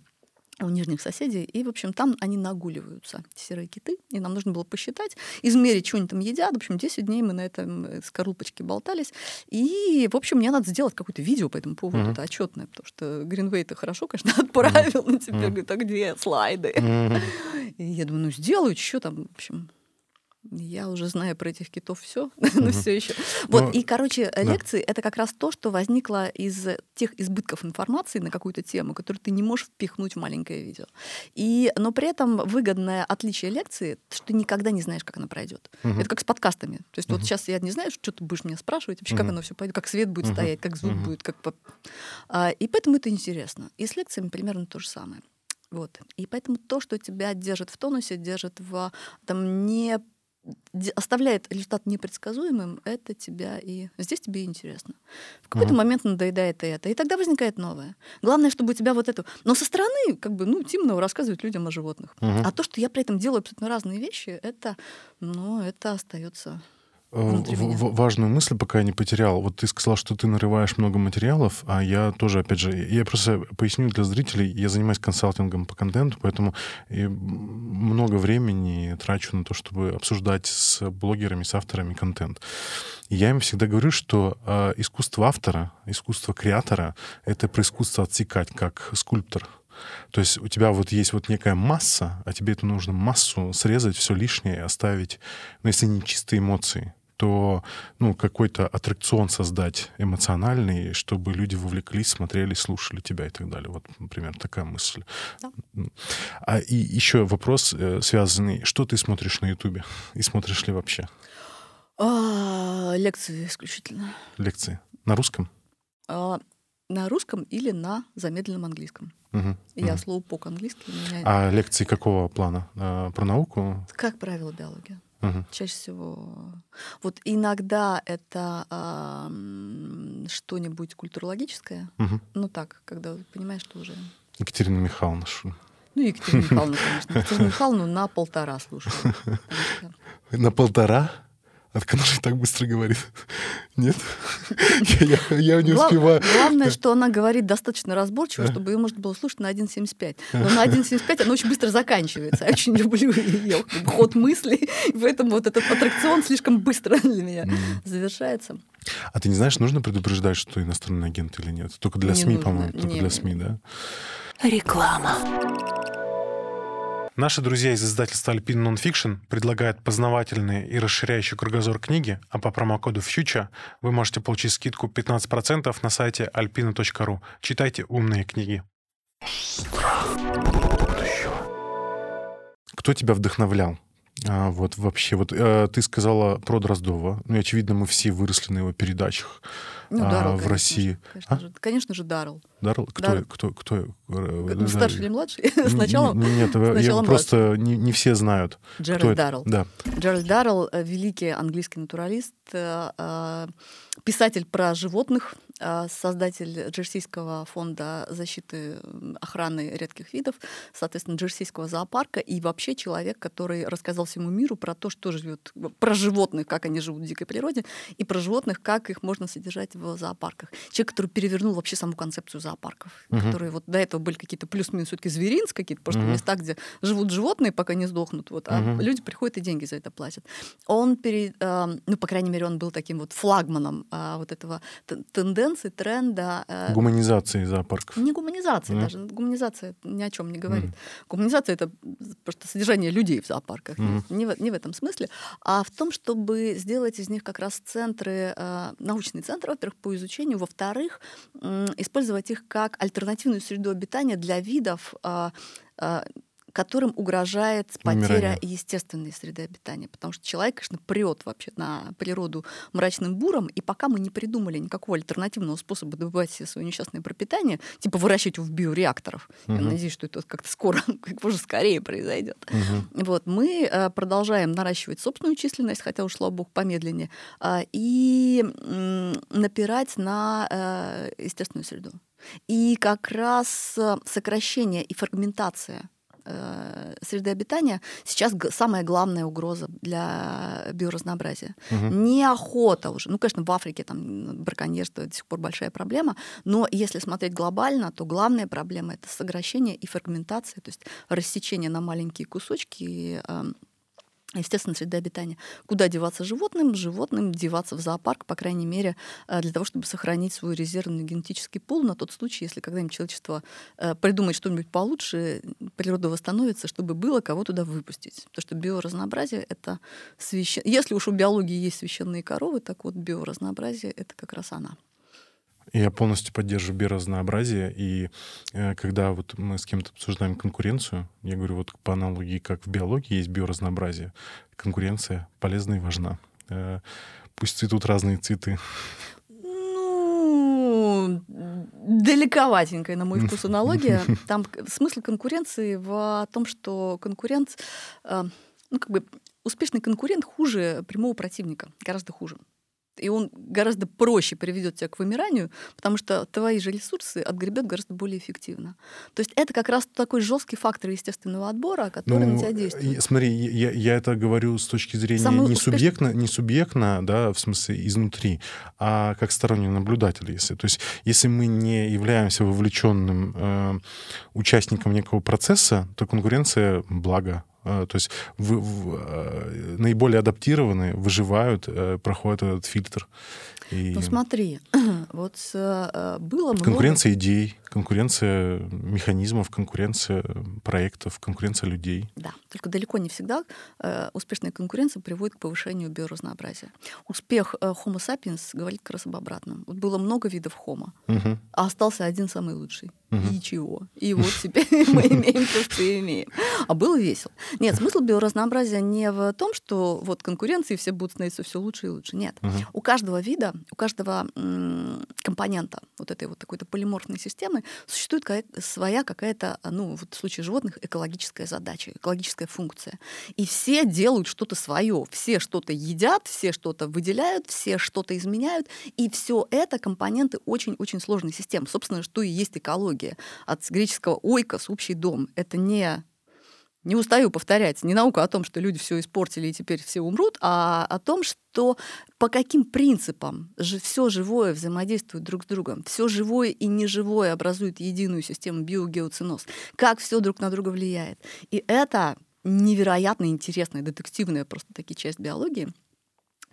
у нижних соседей, и, в общем, там они нагуливаются, серые киты, и нам нужно было посчитать, измерить, что они там едят. В общем, 10 дней мы на этом э, скорлупочке болтались, и, в общем, мне надо сделать какое-то видео по этому поводу, mm-hmm. это отчетное, потому что Гринвей-то хорошо, конечно, отправил, но теперь говорит, а где слайды? И я думаю, ну, сделаю, что там, в общем, я уже знаю про этих китов все, но все еще. Вот, и, короче, лекции это как раз то, что возникло из тех избытков информации на какую-то тему, которую ты не можешь впихнуть в маленькое видео. И, но при этом выгодное отличие лекции, что ты никогда не знаешь, как она пройдет. Это как с подкастами. То есть вот сейчас я не знаю, что ты будешь меня спрашивать, вообще, как оно все пойдет, как свет будет стоять, как звук будет, как... А, и поэтому это интересно. И с лекциями примерно то же самое. Вот. И поэтому то, что тебя держит в тонусе, держит в там, не оставляет результат непредсказуемым, это тебя и здесь тебе интересно. В какой-то uh-huh. момент надоедает это, и тогда возникает новое. Главное, чтобы у тебя вот это... Но со стороны, как бы, ну, Тимонова рассказывает людям о животных. Uh-huh. А то, что я при этом делаю абсолютно разные вещи, это, ну, это остается важную мысль, пока я не потерял. Вот ты сказал, что ты нарываешь много материалов, а я тоже, опять же, я просто поясню для зрителей, я занимаюсь консалтингом по контенту, поэтому много времени трачу на то, чтобы обсуждать с блогерами, с авторами контент. И я им всегда говорю, что э, искусство автора, искусство креатора — это про искусство отсекать, как скульптор. То есть у тебя вот есть вот некая масса, а тебе это нужно массу срезать, все лишнее оставить, ну, если не чистые эмоции то ну, какой-то аттракцион создать эмоциональный, чтобы люди вовлеклись, смотрели, слушали тебя и так далее. Вот, например, такая мысль. Да. А и еще вопрос э, связанный. Что ты смотришь на Ютубе? И смотришь ли вообще? А, лекции исключительно. Лекции. На русском? А, на русском или на замедленном английском. Угу, Я угу. слово пок английский. Меня... А лекции какого плана? А, про науку? Как правило, биология. Угу. Чаще всего. Вот иногда это а, что-нибудь культурологическое. Угу. Ну так, когда понимаешь, что уже. Екатерина Михайловна. Ну, Екатерина Михайловна, конечно. Екатерину Михайловну на полтора слушаю. На полтора? От она же так быстро говорит. Нет? Я, я, не успеваю. Главное, что она говорит достаточно разборчиво, чтобы ее можно было слушать на 1.75. Но на 1.75 она очень быстро заканчивается. Я очень люблю ее ход мыслей, поэтому вот этот аттракцион слишком быстро для меня завершается. А ты не знаешь, нужно предупреждать, что иностранный агент или нет? Только для СМИ, по-моему. Только для СМИ, да? Реклама. Наши друзья из издательства Alpine Nonfiction предлагают познавательные и расширяющие кругозор книги, а по промокоду FUTURE вы можете получить скидку 15% на сайте alpina.ru. Читайте умные книги. Кто тебя вдохновлял? А, вот вообще, вот э, ты сказала про Дроздова. Ну, и, очевидно, мы все выросли на его передачах ну, а, Даррелл, в России. Конечно, а? же, конечно же, Даррелл. Даррелл? Кто, Даррелл. кто, кто, кто? Ну, старший или младший? Сначала Нет, сначала я просто не, не все знают. Джеральд Даррелл. Да. Джеральд Даррелл — великий английский натуралист, э, писатель про животных, а, создатель Джерсийского фонда защиты охраны редких видов, соответственно, Джерсийского зоопарка, и вообще человек, который рассказал всему миру про то, что живет, про животных, как они живут в дикой природе, и про животных, как их можно содержать в зоопарках. Человек, который перевернул вообще саму концепцию зоопарков, uh-huh. которые вот до этого были какие-то плюс-минус все-таки зверинцы какие-то, просто uh-huh. места, где живут животные, пока не сдохнут, вот, а uh-huh. люди приходят и деньги за это платят. Он, пере, э, ну, по крайней мере, он был таким вот флагманом э, вот этого тенденции тенденции, тренда. Э, гуманизации зоопарков. Не гуманизации mm. даже. Гуманизация ни о чем не говорит. Mm. Гуманизация это просто содержание людей в зоопарках. Mm. Не, в, не в этом смысле, а в том, чтобы сделать из них как раз центры, э, научные центры, во-первых, по изучению, во-вторых, э, использовать их как альтернативную среду обитания для видов, э, э, которым угрожает потеря естественной среды обитания. Потому что человек, конечно, прет вообще на природу мрачным буром, и пока мы не придумали никакого альтернативного способа добывать себе свое несчастное пропитание, типа выращивать его в биореакторах, угу. я надеюсь, что это как-то скоро, как можно скорее произойдет. Угу. Вот, мы э, продолжаем наращивать собственную численность, хотя уж, слава богу, помедленнее, а, и напирать на э, естественную среду. И как раз э, сокращение и фрагментация э, среды обитания сейчас самая главная угроза для биоразнообразия. Угу. Не охота уже. Ну, конечно, в Африке там браконьерство до сих пор большая проблема, но если смотреть глобально, то главная проблема это сокращение и фрагментация, то есть рассечение на маленькие кусочки э, естественно, среда обитания. Куда деваться животным? Животным деваться в зоопарк, по крайней мере, э, для того, чтобы сохранить свой резервный генетический пул на тот случай, если когда-нибудь человечество э, придумает что-нибудь получше, природа восстановится, чтобы было кого туда выпустить. Потому что биоразнообразие — это священ... Если уж у биологии есть священные коровы, так вот биоразнообразие — это как раз она. Я полностью поддерживаю биоразнообразие, и э, когда вот мы с кем-то обсуждаем конкуренцию, я говорю, вот по аналогии, как в биологии есть биоразнообразие, конкуренция полезна и важна. Э, пусть цветут разные цветы. Ну, далековатенькая, на мой вкус, аналогия. Там смысл конкуренции в том, что конкурент, э, ну, как бы успешный конкурент хуже прямого противника, гораздо хуже и он гораздо проще приведет тебя к вымиранию, потому что твои же ресурсы отгребет гораздо более эффективно. То есть это как раз такой жесткий фактор естественного отбора, который ну, на тебя действует. Смотри, я, я это говорю с точки зрения Самый не, субъектно, не субъектно, да, в смысле изнутри, а как сторонний наблюдатель. Если, то есть если мы не являемся вовлеченным э, участником некого процесса, то конкуренция благо то есть в, в, а, наиболее адаптированные выживают, э, проходят этот фильтр. И... Ну смотри, вот э, было много... Конкуренция идей, конкуренция механизмов, конкуренция проектов, конкуренция людей. Да, только далеко не всегда э, успешная конкуренция приводит к повышению биоразнообразия. Успех э, Homo sapiens говорит как раз об обратном. Вот было много видов Homo, угу. а остался один самый лучший. Угу. И чего? И вот теперь мы имеем то, что имеем. А было весело. Нет, смысл биоразнообразия не в том, что вот конкуренции все будут становиться все лучше и лучше. Нет. Угу. У каждого вида, у каждого компонента вот этой вот такой-то полиморфной системы существует своя какая-то, ну, вот в случае животных, экологическая задача, экологическая функция. И все делают что-то свое, все что-то едят, все что-то выделяют, все что-то изменяют, и все это компоненты очень-очень сложной системы. Собственно, что и есть экология. От греческого ойкос, общий дом. Это не не устаю повторять, не наука о том, что люди все испортили и теперь все умрут, а о том, что по каким принципам же все живое взаимодействует друг с другом, все живое и неживое образует единую систему биогеоциноз, как все друг на друга влияет. И это невероятно интересная, детективная просто таки часть биологии —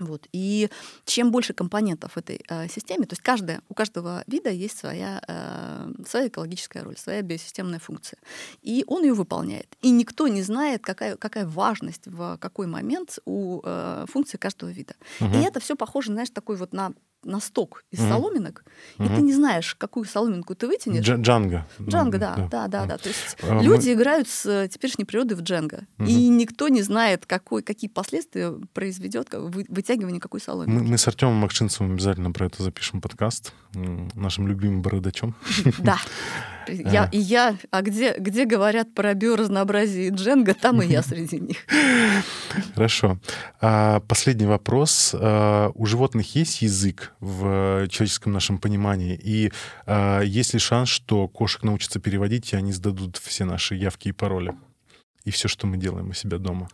вот. И чем больше компонентов в этой э, системе, то есть каждая, у каждого вида есть своя, э, своя экологическая роль, своя биосистемная функция. И он ее выполняет. И никто не знает, какая, какая важность в какой момент у э, функции каждого вида. Угу. И это все похоже, знаешь, такой вот на на сток из mm-hmm. соломинок, mm-hmm. и ты не знаешь, какую соломинку ты вытянешь. Дж- джанго. Джанго, да, да, да, да. да. То есть а люди играют с э, теперешней природой в джанго, mm-hmm. и никто не знает, какой, какие последствия произведет вытягивание какой соломинки. Мы, мы с Артемом Макшинцевым обязательно про это запишем подкаст, нашим любимым бородачом. Да. Я, и я, а где, где говорят про биоразнообразие Дженга, там и я среди них. Хорошо. А, последний вопрос. А, у животных есть язык в человеческом нашем понимании? И а, есть ли шанс, что кошек научатся переводить, и они сдадут все наши явки и пароли? И все, что мы делаем у себя дома?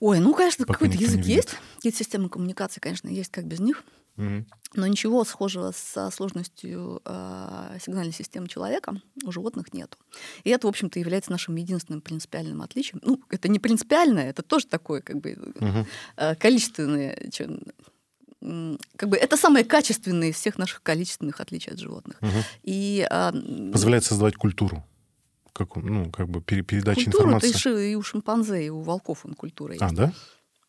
Ой, ну, конечно, какой-то язык есть. Есть система коммуникации, конечно, есть как без них. Но ничего схожего со сложностью э, сигнальной системы человека у животных нет. И это, в общем-то, является нашим единственным принципиальным отличием. Ну, это не принципиальное, это тоже такое, как бы, угу. э, количественное. как бы это самое качественное из всех наших количественных отличий от животных. Угу. И, э, Позволяет создавать культуру как, ну, как бы передача культура информации. Культура и у шимпанзе, и у волков он культура есть. А, да?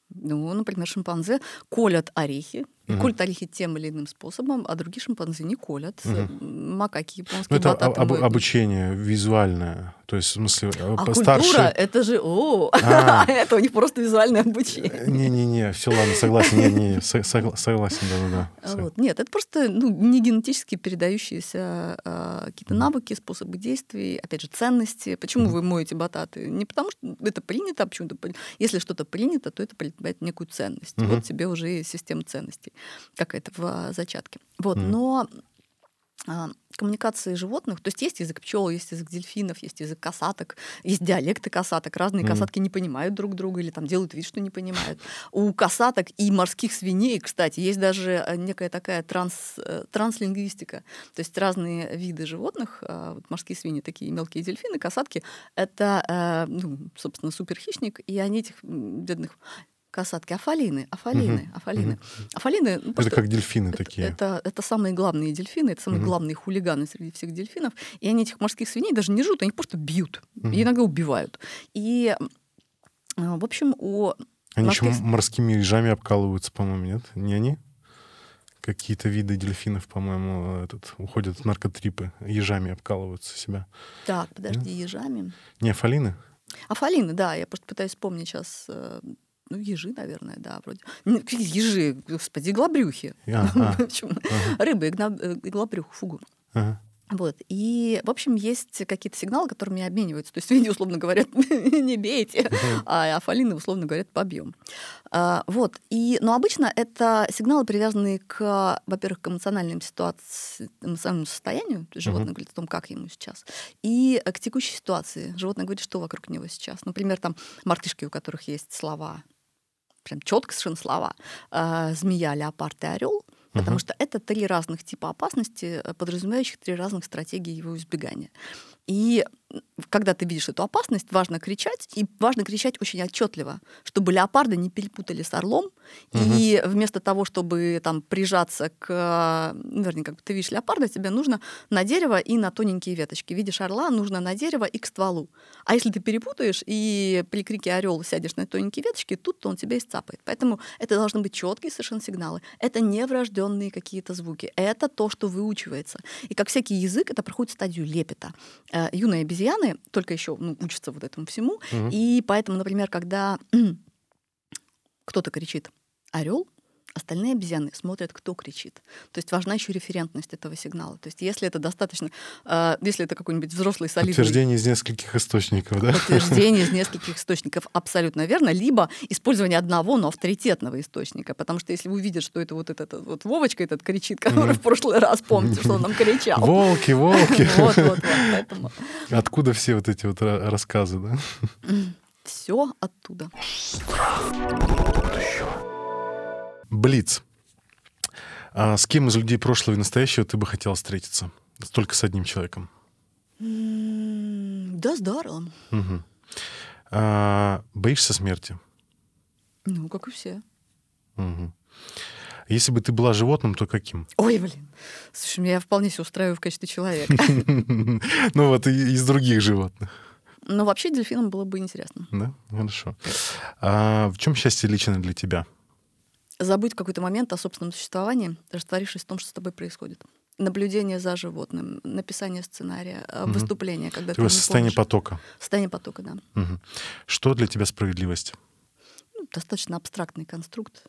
Ну, например, шимпанзе колят орехи, и угу. колют орехи тем или иным способом, а другие шимпанзе не колят. Угу. Макаки японские, ну, Это об, обучение визуальное. То есть, в смысле, э, а старше... культура, это же, о, а. это у них просто визуальное обучение. Не-не-не, все, ладно, согласен, не-не, согласен, да-да-да. Вот. Нет, это просто ну, не генетически передающиеся а, какие-то навыки, способы действий, опять же, ценности. Почему вы моете бататы? Не потому, что это принято, а почему-то... Если что-то принято, то это предполагает некую ценность. Вот тебе уже система ценностей какая-то в а, зачатке. Вот, но а, коммуникации животных, то есть есть язык пчел, есть язык дельфинов, есть язык касаток, есть диалекты касаток, разные mm. касатки не понимают друг друга или там делают вид, что не понимают. У касаток и морских свиней, кстати, есть даже э, некая такая транс, э, транслингвистика, то есть разные виды животных, а, вот морские свиньи, такие мелкие дельфины, касатки, это, э, ну, собственно, суперхищник, и они этих бедных касатки, афалины, афалины, угу, афалины. Угу. Афалины ну, это как дельфины это, такие. Это, это самые главные дельфины, это самые угу. главные хулиганы среди всех дельфинов. И они этих морских свиней даже не жрут, они просто бьют. Угу. И иногда убивают. И, э, в общем, у Они морских... еще морскими ежами обкалываются, по-моему, нет? Не они? Какие-то виды дельфинов, по-моему, этот, уходят в наркотрипы, ежами обкалываются себя. Так, подожди, нет? ежами? Не, афалины? Афалины, да, я просто пытаюсь вспомнить сейчас э, ну, ежи, наверное, да, вроде. Ежи, господи, иглобрюхи. Рыбы, иглобрюх, фугу. Вот. И, в общем, есть какие-то сигналы, которыми обмениваются. То есть свиньи, условно говорят, не бейте, а афалины, условно говорят, побьем. А, вот. И, но обычно это сигналы, привязанные к, во-первых, к эмоциональным ситуациям, эмоциональному состоянию. Животное говорит о том, как ему сейчас. И к текущей ситуации. Животное говорит, что вокруг него сейчас. Например, там мартышки, у которых есть слова прям четко совершенно слова, э, змея, леопард и орел, потому что это три разных типа опасности, подразумевающих три разных стратегии его избегания. И когда ты видишь эту опасность, важно кричать, и важно кричать очень отчетливо, чтобы леопарда не перепутали с орлом, угу. и вместо того, чтобы там прижаться к, ну, вернее, как ты видишь леопарда, тебе нужно на дерево и на тоненькие веточки. Видишь орла, нужно на дерево и к стволу. А если ты перепутаешь и при крике орел сядешь на тоненькие веточки, тут он тебя исцапает. Поэтому это должны быть четкие совершенно сигналы. Это не врожденные какие-то звуки. Это то, что выучивается. И как всякий язык, это проходит стадию лепета. Э, юные обезьяны только еще ну, учатся вот этому всему. Угу. И поэтому, например, когда кто-то кричит орел, остальные обезьяны смотрят, кто кричит. То есть важна еще референтность этого сигнала. То есть если это достаточно, э, если это какой-нибудь взрослый солидный... Подтверждение из нескольких источников, да? Подтверждение из нескольких источников, абсолютно верно. Либо использование одного, но авторитетного источника. Потому что если увидят, что это вот этот вот Вовочка этот кричит, который в прошлый раз, помните, что он нам кричал. Волки, волки. Вот, вот, вот. Поэтому... Откуда все вот эти вот рассказы, да? Все оттуда. Блиц. А с кем из людей прошлого и настоящего ты бы хотела встретиться? Только с одним человеком. Да, с Дарлом. Угу. А, боишься смерти? Ну, как и все. Угу. Если бы ты была животным, то каким? Ой, блин. Слушай, меня вполне все устраиваю в качестве человека. Ну вот из других животных. Ну, вообще дельфином было бы интересно. Да, хорошо. А в чем счастье лично для тебя? Забыть в какой-то момент о собственном существовании, растворившись в том, что с тобой происходит. Наблюдение за животным, написание сценария, угу. выступление, когда ты, ты в состоянии помнишь. потока. Состояние потока, да. Угу. Что для тебя справедливость? Ну, достаточно абстрактный конструкт,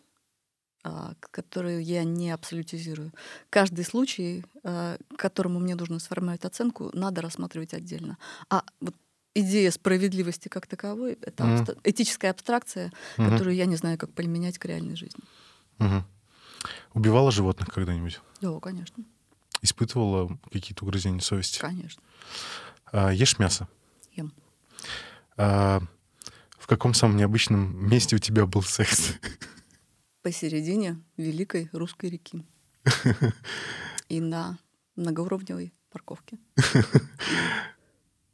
а, который я не абсолютизирую. Каждый случай, а, к которому мне нужно сформировать оценку, надо рассматривать отдельно. А вот идея справедливости как таковой — это mm этическая абстракция, mm-hmm. которую я не знаю, как применять к реальной жизни. Mm-hmm. Убивала животных когда-нибудь? Да, конечно. Испытывала какие-то угрызения совести? Конечно. А, ешь мясо? Ем. А, в каком самом необычном месте у тебя был секс? Посередине великой русской реки. И на многоуровневой парковке.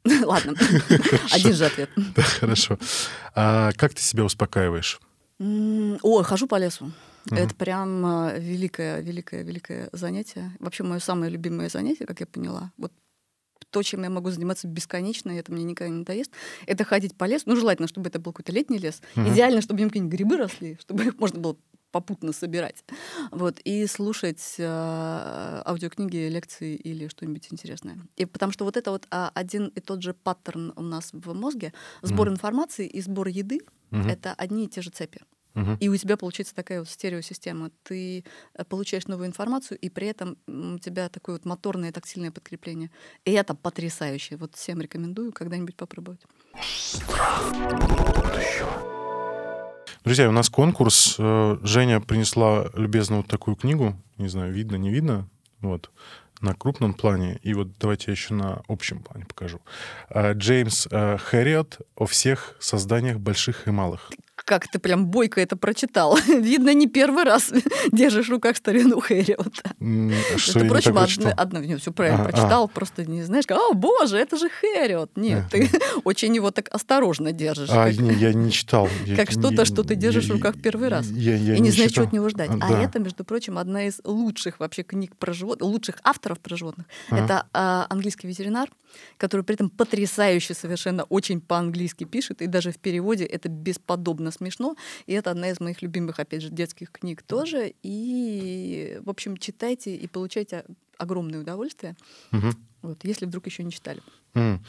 Ладно, один же ответ. Да, хорошо. А как ты себя успокаиваешь? О, хожу по лесу. Угу. Это прям а, великое, великое, великое занятие. Вообще мое самое любимое занятие, как я поняла. Вот то, чем я могу заниматься бесконечно, и это мне никогда не надоест, это ходить по лесу. Ну, желательно, чтобы это был какой-то летний лес. Угу. Идеально, чтобы в нем какие-нибудь грибы росли, чтобы их можно было попутно собирать. Вот, и слушать э, аудиокниги, лекции или что-нибудь интересное. И потому что вот это вот а, один и тот же паттерн у нас в мозге. Сбор mm. информации и сбор еды mm-hmm. — это одни и те же цепи. И у тебя получается такая вот стереосистема. Ты э, получаешь новую информацию, и при этом у тебя такое вот моторное тактильное подкрепление. И это потрясающе. Вот всем рекомендую когда-нибудь попробовать. Страх будущего. Друзья, у нас конкурс. Э, Женя принесла любезно вот такую книгу. Не знаю, видно, не видно. Вот на крупном плане, и вот давайте я еще на общем плане покажу. Э, Джеймс Хэриот о всех созданиях больших и малых как ты прям бойко это прочитал. Видно, не первый раз держишь в руках старину Хэриота. Что Между прочим, одно, одно, все правильно а, прочитал, а. просто не знаешь, о боже, это же Хэриот. Нет, ты очень его так осторожно держишь. А, как, не, я не читал. Как что-то, что ты держишь в руках первый раз. Я, я и не, не знаешь, что от него ждать. А это, между прочим, одна из лучших вообще книг про животных, лучших авторов про животных. Это а, английский ветеринар, который при этом потрясающе совершенно очень по-английски пишет, и даже в переводе это бесподобно смешно. И это одна из моих любимых, опять же, детских книг тоже. И, в общем, читайте и получайте огромное удовольствие, угу. вот, если вдруг еще не читали. Mm.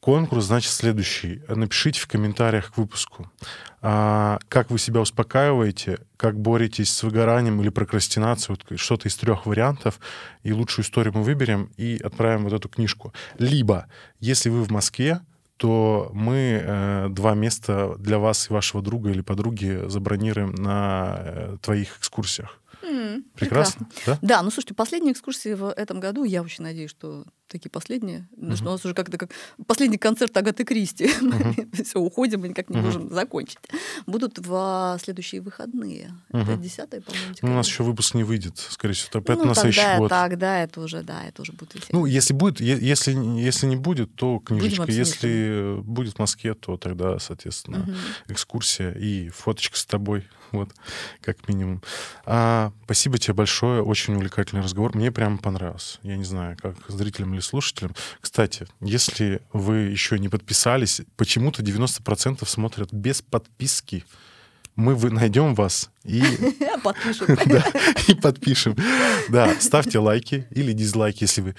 Конкурс, значит, следующий. Напишите в комментариях к выпуску, а, как вы себя успокаиваете, как боретесь с выгоранием или прокрастинацией, вот что-то из трех вариантов, и лучшую историю мы выберем и отправим вот эту книжку. Либо, если вы в Москве, то мы э, два места для вас и вашего друга или подруги забронируем на э, твоих экскурсиях. Mm, прекрасно, прекрасно, да? Да, ну слушайте, последние экскурсии в этом году, я очень надеюсь, что такие последние, потому что у нас уже как-то как последний концерт Агаты Кристи. Uh-huh. Все, уходим, мы никак не uh-huh. можем закончить. Будут в следующие выходные. Uh-huh. Это 10 по-моему, ну, У нас еще выпуск не выйдет, скорее всего. Это ну, на следующий тогда, год. Тогда это уже, да, это уже будет висеть. Ну, если будет, если, если не будет, то книжечка. Если будет в Москве, то тогда, соответственно, uh-huh. экскурсия и фоточка с тобой. Вот, как минимум. А, спасибо тебе большое. Очень увлекательный разговор. Мне прямо понравился. Я не знаю, как зрителям или слушателям. Кстати, если вы еще не подписались, почему-то 90% смотрят без подписки. Мы вы найдем вас и... Подпишем. да, и подпишем. Да, ставьте лайки или дизлайки, если вы...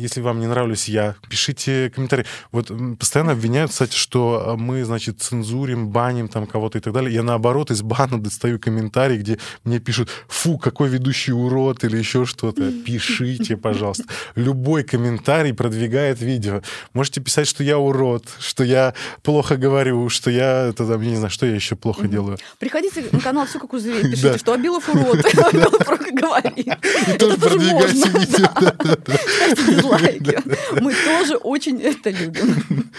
Если вам не нравлюсь я, пишите комментарии. Вот постоянно обвиняют, кстати, что а, мы, значит, цензурим, баним там кого-то и так далее. Я, наоборот, из бана достаю комментарии, где мне пишут, фу, какой ведущий урод или еще что-то. Пишите, пожалуйста. Любой комментарий продвигает видео. Можете писать, что я урод, что я плохо говорю, что я, это, там, я не знаю, что я еще плохо делаю. Приходите на канал «Все как у зверей», пишите, что Абилов урод, Абилов говорит. И тоже. Ставьте дизлайки. Мы тоже очень это любим.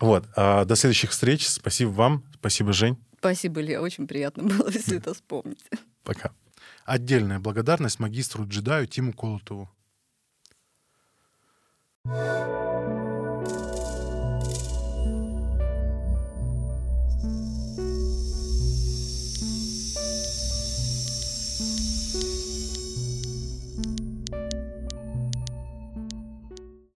Вот. А, до следующих встреч. Спасибо вам. Спасибо, Жень. Спасибо, Илья. Очень приятно было все это вспомнить. Пока. Отдельная благодарность магистру джедаю Тиму Колотову. thank you